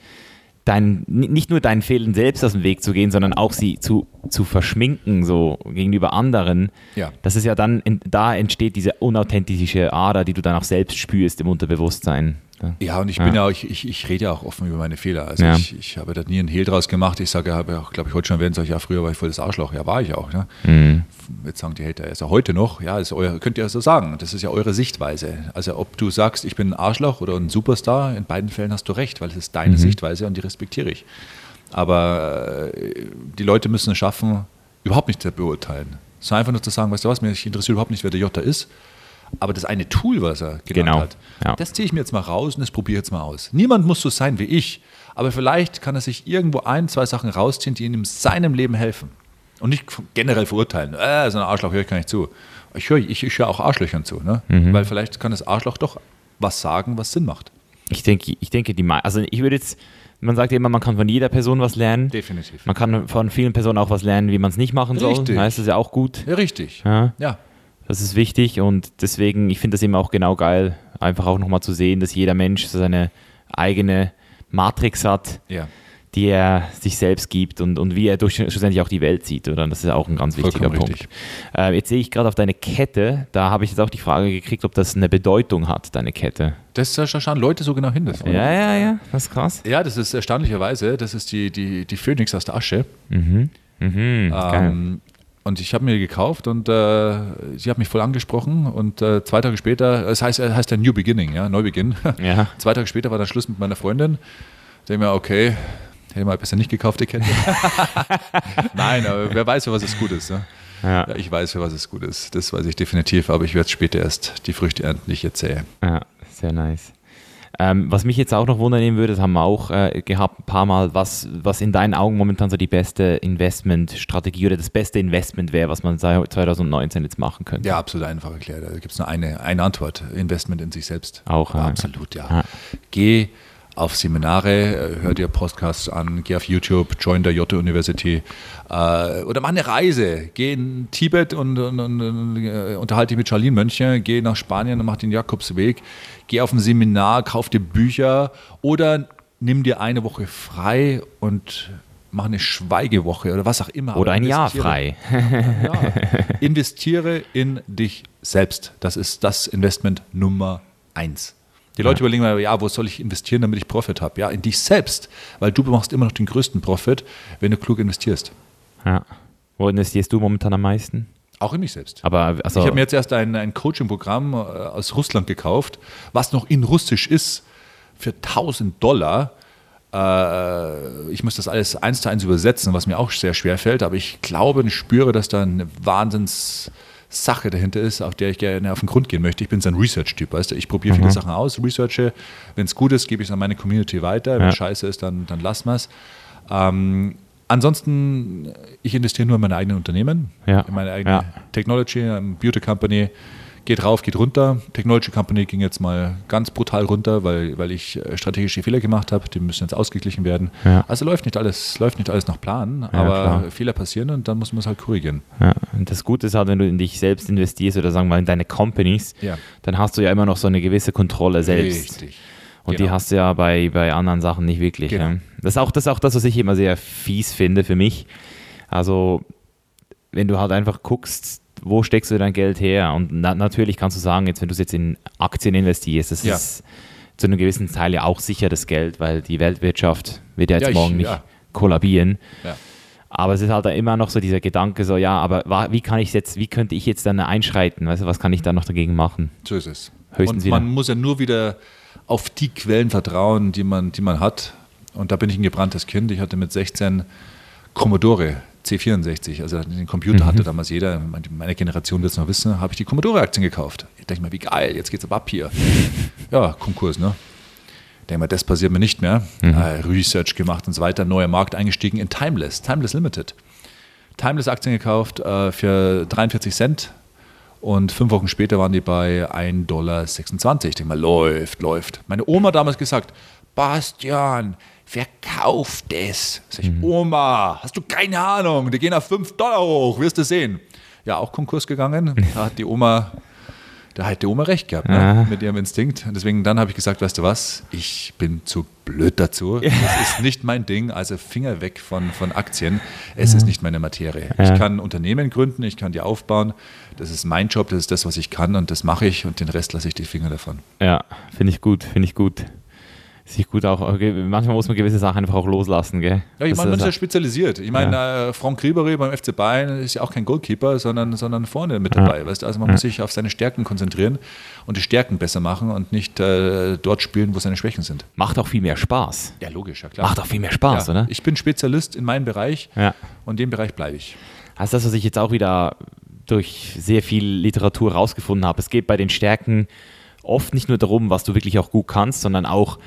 dein, nicht nur deinen Fehlern selbst aus dem Weg zu gehen, sondern auch sie zu, zu verschminken, so gegenüber anderen, Ja. das ist ja dann, da entsteht diese unauthentische Ader, die du dann auch selbst spürst im Unterbewusstsein. Ja, und ich bin ja auch, ich, ich, ich rede ja auch offen über meine Fehler. Also Ja. ich, ich habe da nie einen Hehl draus gemacht. Ich sage, habe ja auch, glaube ich, heute schon sag ich, ja, früher war ich voll das Arschloch. Ja, war ich auch. Ne? Mhm. Jetzt sagen die Hater, ist ja heute noch. Ja, ist euer, könnt ihr ja so sagen. Das ist ja eure Sichtweise. Also ob du sagst, ich bin ein Arschloch oder ein Superstar, in beiden Fällen hast du recht, weil es ist deine Sichtweise und die respektiere ich. Aber äh, die Leute müssen es schaffen, überhaupt nicht zu beurteilen. Sondern einfach nur zu sagen, weißt du was, mich interessiert überhaupt nicht, wer der Jota ist. Aber das eine Tool, was er genannt Genau, hat, ja. das ziehe ich mir jetzt mal raus und das probiere ich jetzt mal aus. Niemand muss so sein wie ich, aber vielleicht kann er sich irgendwo ein, zwei Sachen rausziehen, die ihm in seinem Leben helfen. Und nicht generell verurteilen. Äh, so ein Arschloch höre ich gar nicht zu. Ich höre ich, ich höre auch Arschlöchern zu, ne? Mhm. weil vielleicht kann das Arschloch doch was sagen, was Sinn macht. Ich denke, ich denke, die, also ich würde jetzt, man sagt immer, man kann von jeder Person was lernen. Definitiv. Man kann von vielen Personen auch was lernen, wie man es nicht machen soll. Richtig. Das ist ja auch gut. Ja, richtig. Ja, Ja. Das ist wichtig und deswegen, ich finde das immer auch genau geil, einfach auch nochmal zu sehen, dass jeder Mensch so seine eigene Matrix hat, ja. die er sich selbst gibt und, und wie er durch, schlussendlich auch die Welt sieht. Oder? Das ist auch ein ganz wichtiger Vollkommen Punkt. Äh, jetzt sehe ich gerade auf deine Kette, da habe ich jetzt auch die Frage gekriegt, ob das eine Bedeutung hat, deine Kette. Das da schauen Leute so genau hin. Das Ja, ja, ja, das ist krass. ja, das ist erstaunlicherweise, das ist die, die, die Phönix aus der Asche. Mhm. Mhm. Ähm, und ich habe mir die gekauft und äh, sie hat mich voll angesprochen. Und äh, zwei Tage später, das heißt, es heißt ja New Beginning, ja, Neubeginn. Ja. Zwei Tage später war dann Schluss mit meiner Freundin. Da denke ich mir, okay, hätte ich mal besser nicht gekauft, die Kette. Nein, aber wer weiß, für was es gut ist. Ne? Ja. Ja, ich weiß, für was es gut ist. Das weiß ich definitiv, aber ich werde später erst die Früchte ernten, die ich jetzt sähe. Ja, sehr nice. Ähm, was mich jetzt auch noch wundern würde, das haben wir auch äh, gehabt ein paar Mal, was, was in deinen Augen momentan so die beste Investmentstrategie oder das beste Investment wäre, was man seit 2019 jetzt machen könnte. Ja, absolut einfach erklärt. Da gibt es nur eine, eine Antwort: Investment in sich selbst. Auch, ja. Absolut, ja. Ja. Geh auf Seminare, äh, hör dir Podcasts an, geh auf YouTube, join der Jotte University äh, oder mach eine Reise. Geh in Tibet und, und, und, und äh, unterhalte dich mit Charlene Mönche, geh nach Spanien und mach den Jakobsweg, geh auf ein Seminar, kauf dir Bücher oder nimm dir eine Woche frei und mach eine Schweigewoche oder was auch immer. Oder ein Jahr frei. ja. Investiere in dich selbst. Das ist das Investment Nummer eins. Die Leute überlegen mal, ja, wo soll ich investieren, damit ich Profit habe? Ja, in dich selbst, weil du machst immer noch den größten Profit, wenn du klug investierst. Ja. Wo investierst du momentan am meisten? Auch in mich selbst. Aber also, Ich habe mir jetzt erst ein, ein Coaching-Programm äh, aus Russland gekauft, was noch in Russisch ist, für 1000 Dollar. Äh, ich muss das alles eins zu eins übersetzen, was mir auch sehr schwer fällt, aber ich glaube und spüre, dass da eine Wahnsinnssache dahinter ist, auf der ich gerne auf den Grund gehen möchte. Ich bin so ein Research-Typ, weißt du, ich probiere viele Sachen aus, researche, wenn es gut ist, gebe ich es an meine Community weiter, wenn Ja. es scheiße ist, dann, dann lassen wir es. Ähm, ansonsten, ich investiere nur in meine eigenen Unternehmen, Ja. in meine eigene Ja. Technology, ähm, Beauty Company, geht rauf, geht runter. Technology Company ging jetzt mal ganz brutal runter, weil, weil ich äh, strategische Fehler gemacht habe. Die müssen jetzt ausgeglichen werden. Ja. Also läuft nicht alles, läuft nicht alles nach Plan, aber. Fehler passieren und dann muss man es halt korrigieren. das Gute ist halt, wenn du in dich selbst investierst oder sagen wir mal in deine Companies, dann hast du ja immer noch so eine gewisse Kontrolle selbst. Richtig. Und die Genau. hast du ja bei, bei anderen Sachen nicht wirklich. Genau. Ja. Das, ist auch, das ist auch das, was ich immer sehr fies finde für mich. Also, wenn du halt einfach guckst, wo steckst du dein Geld her? Und na, natürlich kannst du sagen, jetzt, wenn du es jetzt in Aktien investierst, das Ja. ist zu einem gewissen Teil ja auch sicheres Geld, weil die Weltwirtschaft wird ja jetzt Ja, ich- morgen nicht ja. kollabieren. Aber es ist halt da immer noch so dieser Gedanke, so, ja, aber wie kann ich jetzt, wie könnte ich jetzt dann einschreiten? Weißt du, was kann ich da noch dagegen machen? So ist es. Höchstens und man wieder. muss ja nur wieder auf die Quellen vertrauen, die man, die man hat. Und da bin ich ein gebranntes Kind. Ich hatte mit 16 Commodore C64, also den Computer hatte damals jeder, meine Generation wird es noch wissen, habe ich die Commodore-Aktien gekauft. Ich denke mal, wie geil, jetzt geht's ab hier. ja, Konkurs, ne? Ich denke mal, das passiert mir nicht mehr. Äh, Research gemacht und so weiter, neuer Markt eingestiegen in Timeless, Timeless Limited. Timeless-Aktien gekauft äh, für 43 Cent und fünf Wochen später waren die bei 1,26 Dollar. Ich denke mal, läuft, läuft. Meine Oma hat damals gesagt, Bastian, verkauf das. Sag ich, Oma, hast du keine Ahnung, die gehen auf 5 Dollar hoch, wirst du sehen. Ja, auch Konkurs gegangen. Da hat die Oma, da hat die Oma recht gehabt ne? mit ihrem Instinkt. Und deswegen dann habe ich gesagt, weißt du was, ich bin zu blöd dazu. Das ist nicht mein Ding. Also Finger weg von, von Aktien. Es ist nicht meine Materie. Ich kann Unternehmen gründen, ich kann die aufbauen. Das ist mein Job, das ist das, was ich kann und das mache ich und den Rest lasse ich die Finger davon. Ja, finde ich gut, finde ich gut. Sich gut auch, manchmal muss man gewisse Sachen einfach auch loslassen, gell? Ja, ich meine, man ist ja spezialisiert. Ich meine, äh, Franck Ribery beim FC Bayern ist ja auch kein Goalkeeper, sondern, sondern vorne mit dabei. Weißt? du? Also man muss sich auf seine Stärken konzentrieren und die Stärken besser machen und nicht äh, dort spielen, wo seine Schwächen sind. macht auch viel mehr Spaß. Ja, logisch, ja klar. Macht auch viel mehr Spaß, ja, oder? Ich bin Spezialist in meinem Bereich Ja. und in dem Bereich bleibe ich. Ist das, was ich jetzt auch wieder durch sehr viel Literatur rausgefunden habe. Es geht bei den Stärken oft nicht nur darum, was du wirklich auch gut kannst, sondern auch,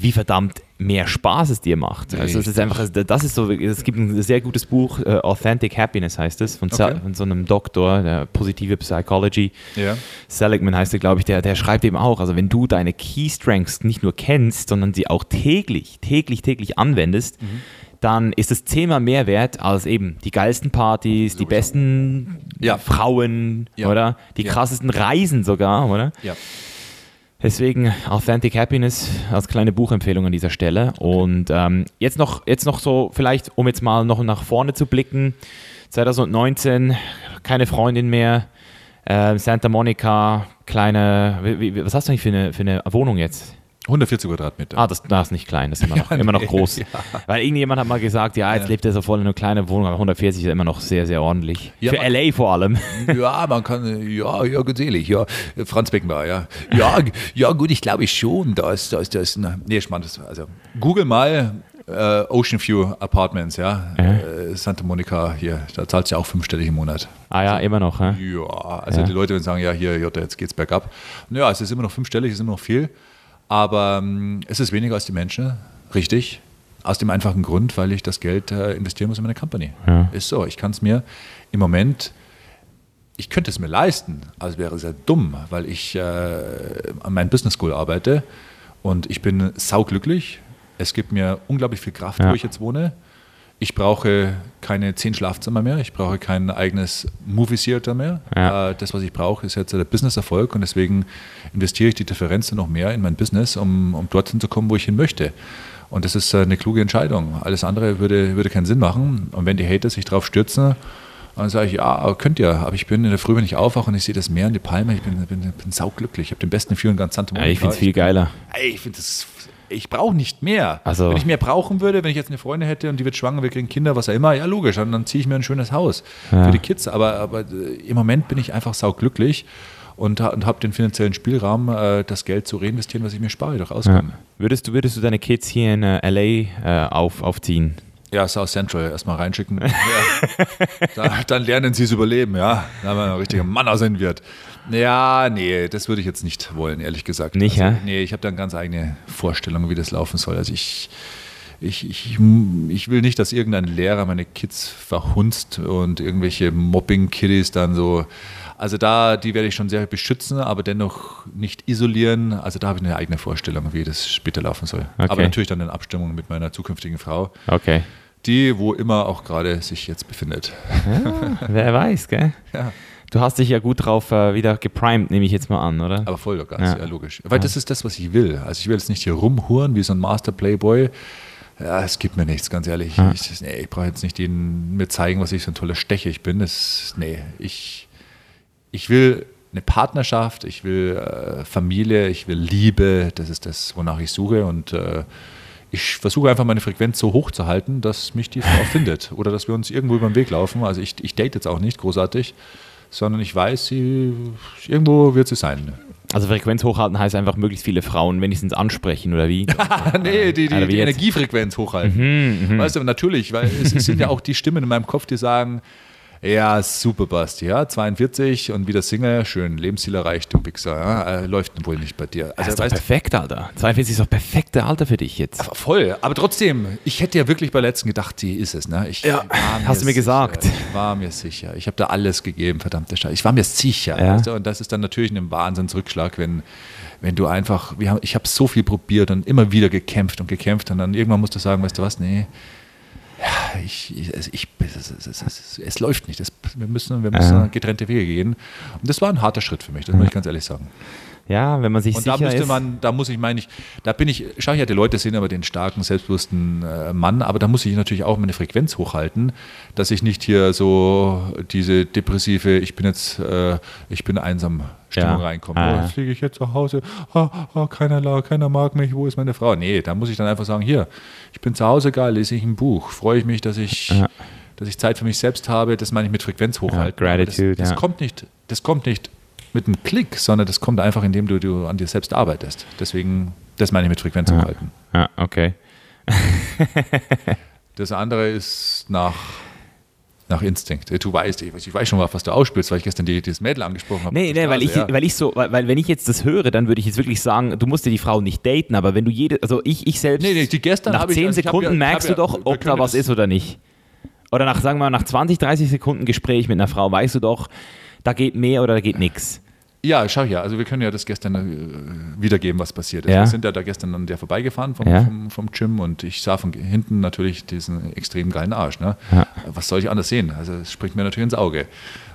wie verdammt mehr Spaß es dir macht. Also es ist einfach, das ist so, es gibt ein sehr gutes Buch, äh, Authentic Happiness heißt es, von, Okay. von so einem Doktor, der positive Psychology. Ja. Seligman heißt er, glaube ich, der, der schreibt eben auch, also wenn du deine Key Strengths nicht nur kennst, sondern sie auch täglich, täglich, täglich anwendest, Mhm. dann ist es zehnmal mehr wert als eben die geilsten Partys, die besten Ja. Frauen, Ja. oder? Die Ja. krassesten Reisen sogar, oder? Ja. Deswegen Authentic Happiness als kleine Buchempfehlung an dieser Stelle. Und ähm, jetzt, noch, jetzt noch so, vielleicht, um jetzt mal noch nach vorne zu blicken. 2019, keine Freundin mehr. Äh, Santa Monica, kleine, wie, wie, was hast du eigentlich für eine, für eine Wohnung jetzt? 140 Quadratmeter. Ah, das, das ist nicht klein, das ist immer noch, immer noch groß. Weil irgendjemand hat mal gesagt, ja, jetzt lebt er so voll in einer kleinen Wohnung, aber 140 ist immer noch sehr, sehr ordentlich. Ja, Für man- LA vor allem. Ja, man kann, ja, ja, gesellig, ja. Franz Beckenbauer, ja. Ja, ja gut, ich glaube schon, da ist, da ist, da ist, na, nee, spannend. Also, google mal äh, Ocean View Apartments, ja. Äh, Santa Monica hier, da zahlst du ja auch fünfstellig im Monat. Ah ja, immer noch. Hä? Ja, also Ja. die Leute werden sagen, ja, hier, Jutta, jetzt geht's bergab. Ja, es ist immer noch fünfstellig, es ist immer noch viel, aber ähm, es ist weniger als die Menschen, richtig. Aus dem einfachen Grund, weil ich das Geld äh, investieren muss in meine Company. Ja. Ist so, ich kann es mir im Moment, ich könnte es mir leisten, also wäre es ja dumm, weil ich äh, an meinem Business School arbeite und ich bin sauglücklich. Es gibt mir unglaublich viel Kraft, Ja. wo ich jetzt wohne. Ich brauche keine zehn Schlafzimmer mehr, ich brauche kein eigenes Movie Theater mehr. Ja. Äh, das, was ich brauche, ist jetzt der Business-Erfolg und deswegen investiere ich die Differenz noch mehr in mein Business, um, um dorthin zu kommen, wo ich hin möchte. Und das ist äh, eine kluge Entscheidung. Alles andere würde, würde keinen Sinn machen. Und wenn die Hater sich drauf stürzen, dann sage ich, ja, könnt ihr. Aber ich bin in der Früh, wenn ich aufwache und ich sehe das Meer und die Palme, ich bin, bin, bin sauglücklich. Ich habe den besten View in ganz Santa Ja, Monica. ich finde es viel geiler. Ey, ich finde das. Ich brauche nicht mehr. Also- wenn ich mehr brauchen würde, wenn ich jetzt eine Freundin hätte und die wird schwanger, wir kriegen Kinder, was auch immer, ja logisch, dann, dann ziehe ich mir ein schönes Haus Ja. für die Kids. Aber, aber äh, im Moment bin ich einfach sauglücklich und, und habe den finanziellen Spielraum, äh, das Geld zu reinvestieren, was ich mir spare durch Ja. Ausgaben. Würdest, du, würdest du deine Kids hier in äh, LA äh, auf, aufziehen? Ja, South Central erstmal reinschicken. ja. da, dann lernen sie es überleben, ja. Dann haben wir ein richtiger Mann aus wird. Ja, nee, das würde ich jetzt nicht wollen, ehrlich gesagt. Nicht, also, ja? Nee, ich habe da eine ganz eigene Vorstellung, wie das laufen soll. Also ich, ich, ich, ich will nicht, dass irgendein Lehrer meine Kids verhunzt und irgendwelche Mobbing-Kiddies dann so. Also da, die werde ich schon sehr beschützen, aber dennoch nicht isolieren. Also da habe ich eine eigene Vorstellung, wie das später laufen soll. Okay. Aber natürlich dann in Abstimmung mit meiner zukünftigen Frau Okay. die wo immer auch gerade sich jetzt befindet. Wer weiß, gell? Ja. Du hast dich ja gut drauf äh, wieder geprimed, nehme ich jetzt mal an, oder? Aber voll Gas, Ja. ja. logisch. Weil das ist das, was ich will. Also ich will jetzt nicht hier rumhuren wie so ein Master Playboy. Ja, es gibt mir nichts, ganz ehrlich. Ja. Ich, nee, ich brauche jetzt nicht ihnen mir zeigen, was ich für ein toller Stecher ich bin. Das, nee, ich, ich will eine Partnerschaft, ich will äh, Familie, ich will Liebe. Das ist das, wonach ich suche. Und äh, ich versuche einfach meine Frequenz so hoch zu halten, dass mich die Frau findet. Oder dass wir uns irgendwo über den Weg laufen. Also ich, ich date jetzt auch nicht großartig, sondern ich weiß, sie, irgendwo wird sie sein. Also Frequenz hochhalten heißt einfach möglichst viele Frauen wenigstens ansprechen oder wie? nee, die, die, wie die? Energiefrequenz hochhalten. Weißt du, natürlich, weil es, es sind ja auch die Stimmen in meinem Kopf, die sagen, ja, super, Basti, ja, 42 und wieder Single, schön, Lebensziel erreicht, du Wichser, ja, äh, läuft wohl nicht bei dir. Das Also, ist doch weißt perfekt, Alter. 42 ist doch perfekte Alter für dich jetzt. voll, aber trotzdem, ich hätte ja wirklich bei letzten gedacht, die ist es, ne? Ich Ja, hast du mir sicher, gesagt. Ich war mir sicher, ich habe da alles gegeben, verdammte Scheiße, ich war mir sicher, Ja. weißt du? und das ist dann natürlich ein Wahnsinnsrückschlag, wenn wenn du einfach, wir haben, ich habe so viel probiert und immer wieder gekämpft und gekämpft und dann irgendwann musst du sagen, weißt du was, nee, ja, ich, ich, es- ich, es, es, es, es, läuft nicht. Wir müssen, wir müssen getrennte Wege gehen. Und das war ein harter Schritt für mich, das muss ich ganz ehrlich sagen. Ja, wenn man sich Und da sicher müsste ist. man, da muss ich, meine ich, da bin ich, schau ich ja, die Leute sehen aber den starken, selbstbewussten äh, Mann, aber da muss ich natürlich auch meine Frequenz hochhalten, dass ich nicht hier so diese depressive, ich bin jetzt, äh, ich bin einsam Stimmung Ja. reinkomme. Ah, oh, ja. jetzt liege ich jetzt zu Hause, ah, ah, keiner, keiner mag mich, wo ist meine Frau? Nee, da muss ich dann einfach sagen, hier, ich bin zu Hause, geil, lese ich ein Buch, freue ich mich, dass ich, Ja. dass ich Zeit für mich selbst habe, das meine ich mit Frequenz hochhalten. Aber Gratitude, das, das ja. kommt nicht, das kommt nicht mit einem Klick, sondern das kommt einfach, indem du, du an dir selbst arbeitest. Deswegen, das meine ich mit Frequenz hochhalten. Ja, okay. Das andere ist nach, nach Instinkt. Du weißt, ich weiß, ich weiß schon, was du ausspielst, weil ich gestern die, dieses Mädel angesprochen habe. Nee, nee, weil ich, Straße, ja. weil ich so, weil, weil wenn ich jetzt das höre, dann würde ich jetzt wirklich sagen, du musst dir die Frau nicht daten, aber wenn du jede, also ich, ich selbst, Nee, nee, die gestern nach 10 also Sekunden ja- merkst habe du ja- doch, ob da was ist oder nicht. Oder nach, sagen wir mal, nach 20, 30 Sekunden Gespräch mit einer Frau weißt du doch, da geht mehr oder da geht nichts. Ja, schau hier, also wir können ja das gestern äh, wiedergeben, was passiert ist. Ja. Wir sind ja da gestern an der vorbeigefahren vom, Ja. vom, vom Gym und ich sah von hinten natürlich diesen extrem geilen Arsch. Ne? Ja. Was soll ich anders sehen? Also es springt mir natürlich ins Auge.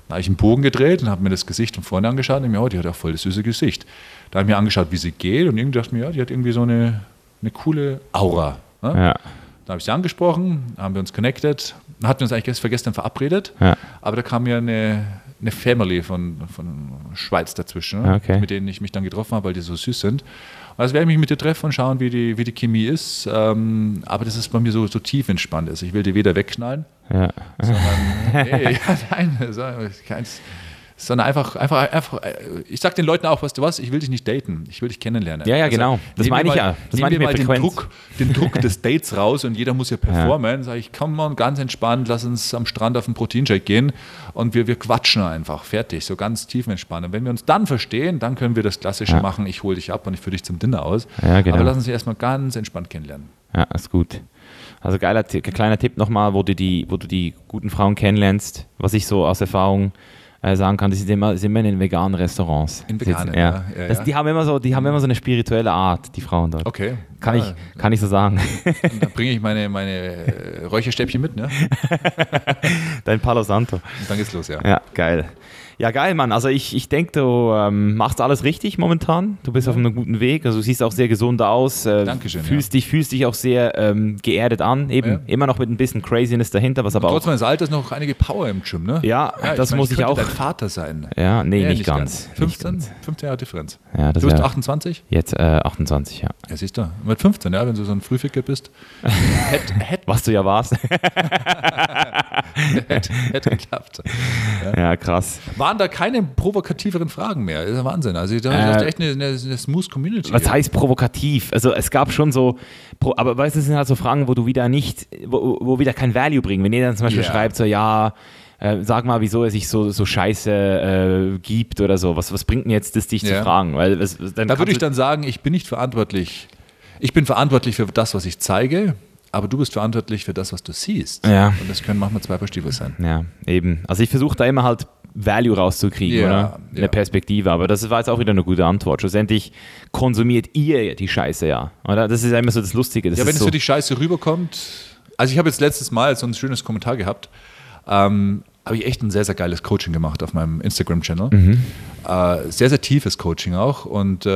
Da habe ich einen Bogen gedreht und habe mir das Gesicht von vorne angeschaut und mir, oh, die hat auch voll das süße Gesicht. Da habe ich mir angeschaut, wie sie geht und irgendwie dachte ich mir, ja, die hat irgendwie so eine, eine coole Aura. Ne? Ja. Da habe ich sie angesprochen, haben wir uns connected, hatten wir uns eigentlich gest- für gestern verabredet, Ja. aber da kam mir eine, eine Family von, von Schweiz dazwischen, ne? Okay. mit denen ich mich dann getroffen habe, weil die so süß sind. Also werde ich mich mit dir treffen und schauen, wie die, wie die Chemie ist, ähm, aber das ist bei mir so, so tief entspannt. Also ich will die weder wegknallen, Ja. sondern, nee, ja, nein, keins, sondern einfach, einfach, einfach, äh, ich sag den Leuten auch, weißt du was, ich will dich nicht daten, ich will dich kennenlernen. Ja, ja, genau. Das meine ich mal- ja. Das nehmen meine ich mal den. Druck, den Druck des Dates raus und jeder muss ja performen. Sag ich, komm mal ganz entspannt, lass uns am Strand auf einen Proteinshake gehen und wir, wir quatschen einfach, fertig, so ganz tief entspannen. Wenn wir uns dann verstehen, dann können wir das Klassische Ja. machen, ich hole dich ab und ich führe dich zum Dinner aus. Ja, genau. Aber lass uns erstmal ganz entspannt kennenlernen. Ja, ist gut. Also geiler kleiner Tipp nochmal, wo du die, wo du die guten Frauen kennenlernst, was ich so aus Erfahrung äh, sagen kann, die sind immer, sind immer in den veganen Restaurants. In veganen, ja. ja, ja, das, ja. Die haben immer so, die haben immer so eine spirituelle Art, die Frauen dort. Okay. Kann, ich, kann ich so sagen. Dann bringe ich meine, meine äh, Räucherstäbchen mit, ne? Dein Palo Santo. Und dann geht's los, ja. Ja, geil. Ja, geil, Mann. Also ich, ich denke, du ähm, machst alles richtig momentan. Du bist auf einem guten Weg. Also du siehst auch sehr gesund aus. Äh, Dankeschön, Fühlst, dich, fühlst dich auch sehr ähm, geerdet an. Eben Ja. immer noch mit ein bisschen Craziness dahinter, was aber Trotz auch... meines Alters noch einige Power im Gym, ne? Ja, das meine, muss ich könnte auch... dein Vater sein. Ja, nee, Ja, nicht, ganz. Nicht 15, ganz. 15 Jahre Differenz. Ja, das Du bist wär- 28? Jetzt äh, 28, ja. Ja, siehst du. Mit 15, ja, wenn du so ein Frühficker bist. hätte, hätte, Was du ja warst. hätte, hätte geklappt. ja, krass. Waren da keine provokativeren Fragen mehr? Das ist ja Wahnsinn. Also da Äh, ist echt eine, eine, eine smooth Community. Was heißt provokativ? Also es gab schon so, aber weißt du, es sind halt so Fragen, wo du wieder nicht, wo, wo wieder kein Value bringen. Wenn jeder dann zum Beispiel Ja. schreibt so, ja, äh, sag mal, wieso er sich so, so scheiße äh, gibt oder so. Was, was bringt denn jetzt das, dich zu Ja. fragen? Weil es, dann Da würde ich dann sagen, ich bin nicht verantwortlich. Ich bin verantwortlich für das, was ich zeige, aber du bist verantwortlich für das, was du siehst. Ja. Und das können manchmal zwei Paar Stiefel sein. Ja, eben. Also ich versuche da immer halt Value rauszukriegen, Ja, oder? Eine ja. Perspektive. Aber das war jetzt auch wieder eine gute Antwort. Schlussendlich konsumiert ihr die Scheiße ja, oder? Das ist ja immer so das Lustige. Das Ja, wenn es so, für dich scheiße rüberkommt. Also ich habe jetzt letztes Mal so ein schönes Kommentar gehabt. Ähm, habe ich echt ein sehr, sehr geiles Coaching gemacht auf meinem Instagram-Channel. Äh, sehr, sehr tiefes Coaching auch. Und äh,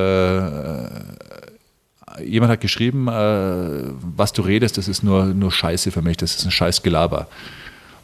jemand hat geschrieben, äh, was du redest, das ist nur, nur Scheiße für mich, das ist ein scheiß Gelaber.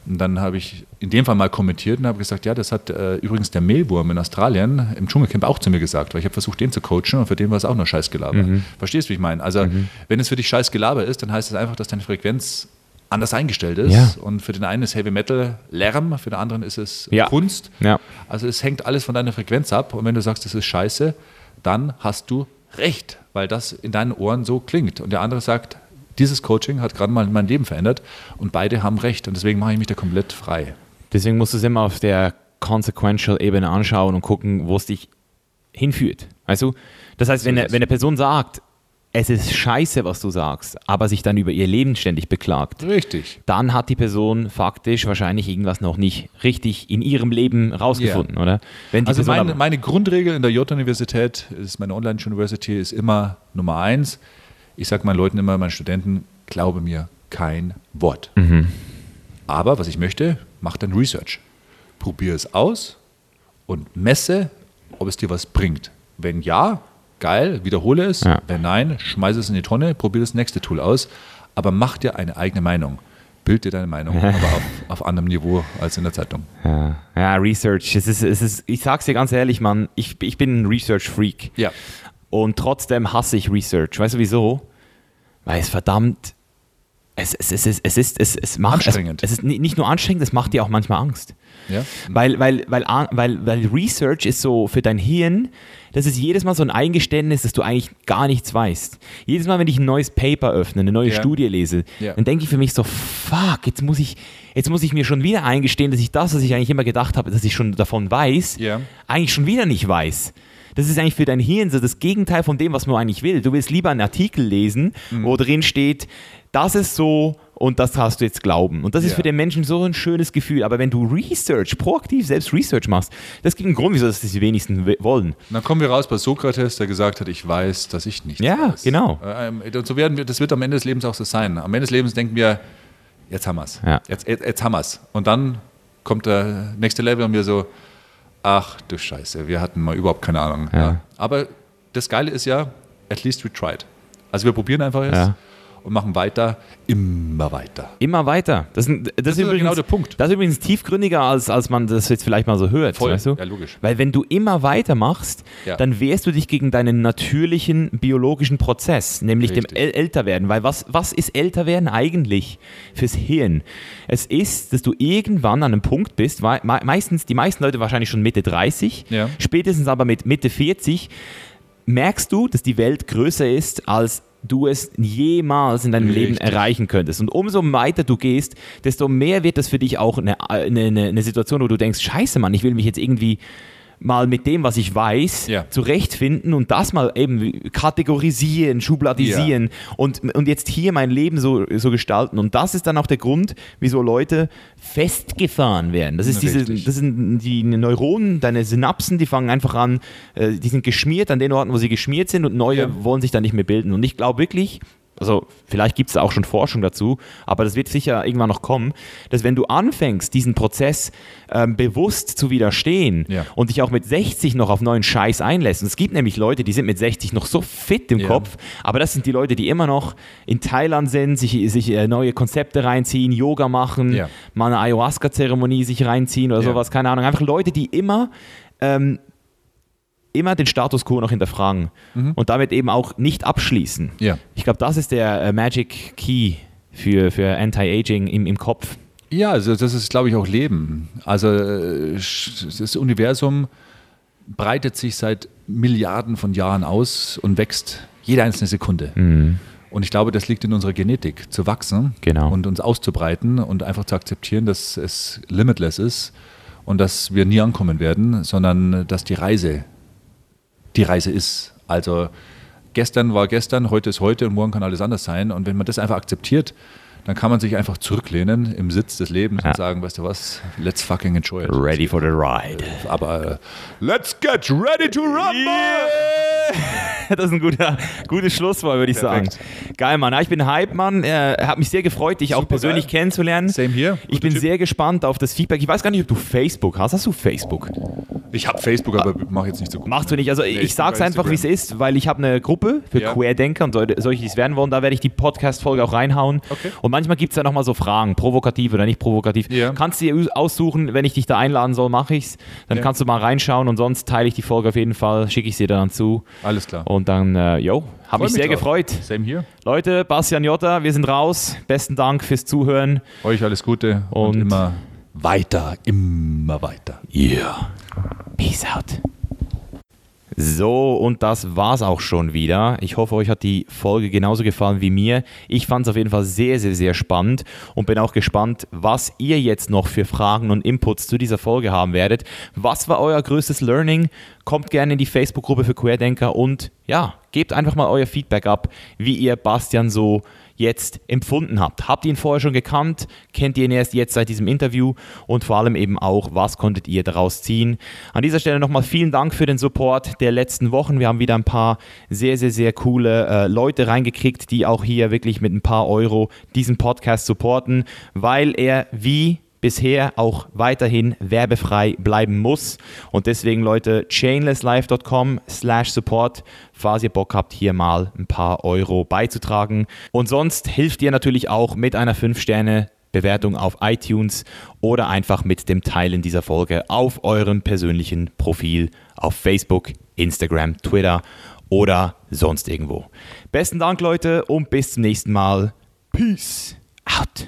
Und dann habe ich in dem Fall mal kommentiert und habe gesagt, ja, das hat äh, übrigens der Mehlwurm in Australien im Dschungelcamp auch zu mir gesagt, weil ich habe versucht, den zu coachen und für den war es auch nur Scheißgelaber. Verstehst du, wie ich meine? Also, wenn es für dich Scheißgelaber ist, dann heißt es einfach, dass deine Frequenz anders eingestellt ist. Ja. Und für den einen ist Heavy Metal Lärm, für den anderen ist es Ja. Kunst. Ja. Also es hängt alles von deiner Frequenz ab. Und wenn du sagst, das ist scheiße, dann hast du recht, weil das in deinen Ohren so klingt. Und der andere sagt, dieses Coaching hat gerade mal mein Leben verändert und beide haben recht und deswegen mache ich mich da komplett frei. Deswegen musst du es immer auf der Consequential-Ebene anschauen und gucken, wo es dich hinführt. Weißt du? Das heißt, wenn, es. wenn eine Person sagt, es ist scheiße, was du sagst, aber sich dann über ihr Leben ständig beklagt, Richtig. dann hat die Person faktisch wahrscheinlich irgendwas noch nicht richtig in ihrem Leben rausgefunden, oder? Wenn die Also Person meine, meine Grundregel in der J-Universität, ist meine Online-University, ist immer Nummer eins. Ich sage meinen Leuten immer, meinen Studenten, glaube mir kein Wort. Mhm. Aber was ich möchte, mach dann Research. Probier es aus und messe, ob es dir was bringt. Wenn ja, geil, wiederhole es. Ja. Wenn nein, schmeiße es in die Tonne, probier das nächste Tool aus. Aber mach dir eine eigene Meinung. Bild dir deine Meinung, aber auf, auf anderem Niveau als in der Zeitung. ja, ja, Research, es ist, es ist, ich sag's dir ganz ehrlich, Mann, ich, ich bin ein Research-Freak. Ja. Und trotzdem hasse ich Research. Weißt du wieso? Weil es verdammt. Es, es, es, es, es ist, es, es macht. Anstrengend. Es, es ist ni- nicht nur anstrengend, es macht dir auch manchmal Angst. Ja? Weil, weil, weil, weil, weil Research ist so für dein Hirn, das ist jedes Mal so ein Eingeständnis, dass du eigentlich gar nichts weißt. Jedes Mal, wenn ich ein neues Paper öffne, eine neue Ja. Studie lese, Ja. dann denke ich für mich so, fuck, jetzt muss ich, jetzt muss ich mir schon wieder eingestehen, dass ich das, was ich eigentlich immer gedacht habe, dass ich schon davon weiß, Ja. eigentlich schon wieder nicht weiß. Das ist eigentlich für dein Hirn so das Gegenteil von dem, was man eigentlich will. Du willst lieber einen Artikel lesen, Mhm. wo drin steht, das ist so und das hast du jetzt glauben. Und das ist Ja. für den Menschen so ein schönes Gefühl. Aber wenn du Research, proaktiv selbst Research machst, das gibt einen Grund, wieso das die wenigsten we- wollen. Und dann kommen wir raus bei Sokrates, der gesagt hat, ich weiß, dass ich nichts Ja, weiß. genau. Ähm, Und so werden wir, das wird am Ende des Lebens auch so sein. Am Ende des Lebens denken wir, jetzt haben wir es. Ja. Jetzt, jetzt, jetzt haben wir es. Und dann kommt der nächste Level und wir so, ach du Scheiße, wir hatten mal überhaupt keine Ahnung. Ja. Aber das Geile ist ja, at least we tried. Also wir probieren einfach jetzt Ja. Und machen weiter, immer weiter. Immer weiter. Das, ist ein- das, ist übrigens, genau der Punkt. Das ist übrigens tiefgründiger, als, als man das jetzt vielleicht mal so hört. Voll. Weißt du? Ja, logisch. Weil wenn du immer weitermachst, Ja. dann wehrst du dich gegen deinen natürlichen biologischen Prozess, nämlich Richtig. dem äl Älterwerden. Weil was, was ist Älterwerden eigentlich fürs Hirn? Es ist, dass du irgendwann an einem Punkt bist, meistens, die meisten Leute wahrscheinlich schon Mitte 30, Ja. spätestens aber mit Mitte 40, merkst du, dass die Welt größer ist, als du es jemals in deinem Leben Richtig. erreichen könntest. Und umso weiter du gehst, desto mehr wird das für dich auch eine, eine eine Situation, wo du denkst, scheiße Mann, ich will mich jetzt irgendwie mal mit dem, was ich weiß, Ja. zurechtfinden und das mal eben kategorisieren, schubladisieren und, und jetzt hier mein Leben so, so gestalten. Und das ist dann auch der Grund, wieso Leute festgefahren werden. Das, ist diese, das sind die Neuronen, deine Synapsen, die fangen einfach an, äh, die sind geschmiert an den Orten, wo sie geschmiert sind und neue Ja. wollen sich dann nicht mehr bilden. Und ich glaube wirklich, also vielleicht gibt es auch schon Forschung dazu, aber das wird sicher irgendwann noch kommen, dass wenn du anfängst, diesen Prozess ähm, bewusst zu widerstehen Ja. und dich auch mit 60 noch auf neuen Scheiß einlässt. Und es gibt nämlich Leute, die sind mit 60 noch so fit im Ja. Kopf, aber das sind die Leute, die immer noch in Thailand sind, sich, sich äh, neue Konzepte reinziehen, Yoga machen, Ja. mal eine Ayahuasca-Zeremonie sich reinziehen oder sowas, keine Ahnung. Einfach Leute, die immer ähm, immer den Status quo noch hinterfragen und damit eben auch nicht abschließen. Mhm. Ja. Ich glaube, das ist der äh, Magic Key für, für Anti-Aging im, im Kopf. Ja, also das ist, glaube ich, auch Leben. Also äh, das Universum breitet sich seit Milliarden von Jahren aus und wächst jede einzelne Sekunde. Und ich glaube, das liegt in unserer Genetik, zu wachsen Genau. und uns auszubreiten und einfach zu akzeptieren, dass es limitless ist und dass wir nie ankommen werden, sondern dass die Reise die Reise ist. Also gestern war gestern, heute ist heute und morgen kann alles anders sein. Und wenn man das einfach akzeptiert, dann kann man sich einfach zurücklehnen im Sitz des Lebens Ja. und sagen, weißt du was, let's fucking enjoy it. Ready for the ride. Aber äh, let's get ready to rumble! Das ist ein guter, gutes Schlusswort, würde ich Perfekt. sagen. Geil, Mann. Ich bin Hype, Mann. Äh, hat mich sehr gefreut, dich auch Super persönlich geil. kennenzulernen. Same here. Ich bin Typ. sehr gespannt auf das Feedback. Ich weiß gar nicht, ob du Facebook hast. Hast du Facebook? Ich habe Facebook, aber mache jetzt nicht so gut. Machst du nicht. Also ich, ich sag's bin bei einfach, wie es ist, weil ich habe eine Gruppe für Ja. Querdenker und solche, die es werden wollen. Da werde ich die Podcast-Folge auch reinhauen. Okay. Und manchmal gibt es ja nochmal so Fragen, provokativ oder nicht provokativ. Ja. Kannst du dir aussuchen, wenn ich dich da einladen soll, mache ich's. Dann Ja. kannst du mal reinschauen und sonst teile ich die Folge auf jeden Fall, schicke ich sie dann zu. Alles klar. Und dann, äh, yo, habe mich mich sehr drauf. gefreut. Same hier. Leute, Bastian Jotta, wir sind raus. Besten Dank fürs Zuhören. Euch alles Gute und, Und- immer weiter, immer weiter. Yeah. Peace out. So, und das war's auch schon wieder. Ich hoffe, euch hat die Folge genauso gefallen wie mir. Ich fand es auf jeden Fall sehr, sehr, sehr spannend und bin auch gespannt, was ihr jetzt noch für Fragen und Inputs zu dieser Folge haben werdet. Was war euer größtes Learning? Kommt gerne in die Facebook-Gruppe für Querdenker und ja, gebt einfach mal euer Feedback ab, wie ihr Bastian so jetzt empfunden habt. Habt ihr ihn vorher schon gekannt? Kennt ihr ihn erst jetzt seit diesem Interview? Und vor allem eben auch, was konntet ihr daraus ziehen? An dieser Stelle nochmal vielen Dank für den Support der letzten Wochen. Wir haben wieder ein paar sehr, sehr, sehr coole äh, Leute reingekriegt, die auch hier wirklich mit ein paar Euro diesen Podcast supporten, weil er wie bisher auch weiterhin werbefrei bleiben muss. Und deswegen, Leute, chainlesslife.com slash support, falls ihr Bock habt, hier mal ein paar Euro beizutragen. Und sonst hilft ihr natürlich auch mit einer 5-Sterne- Bewertung auf iTunes oder einfach mit dem Teilen dieser Folge auf eurem persönlichen Profil auf Facebook, Instagram, Twitter oder sonst irgendwo. Besten Dank, Leute, und bis zum nächsten Mal. Peace out.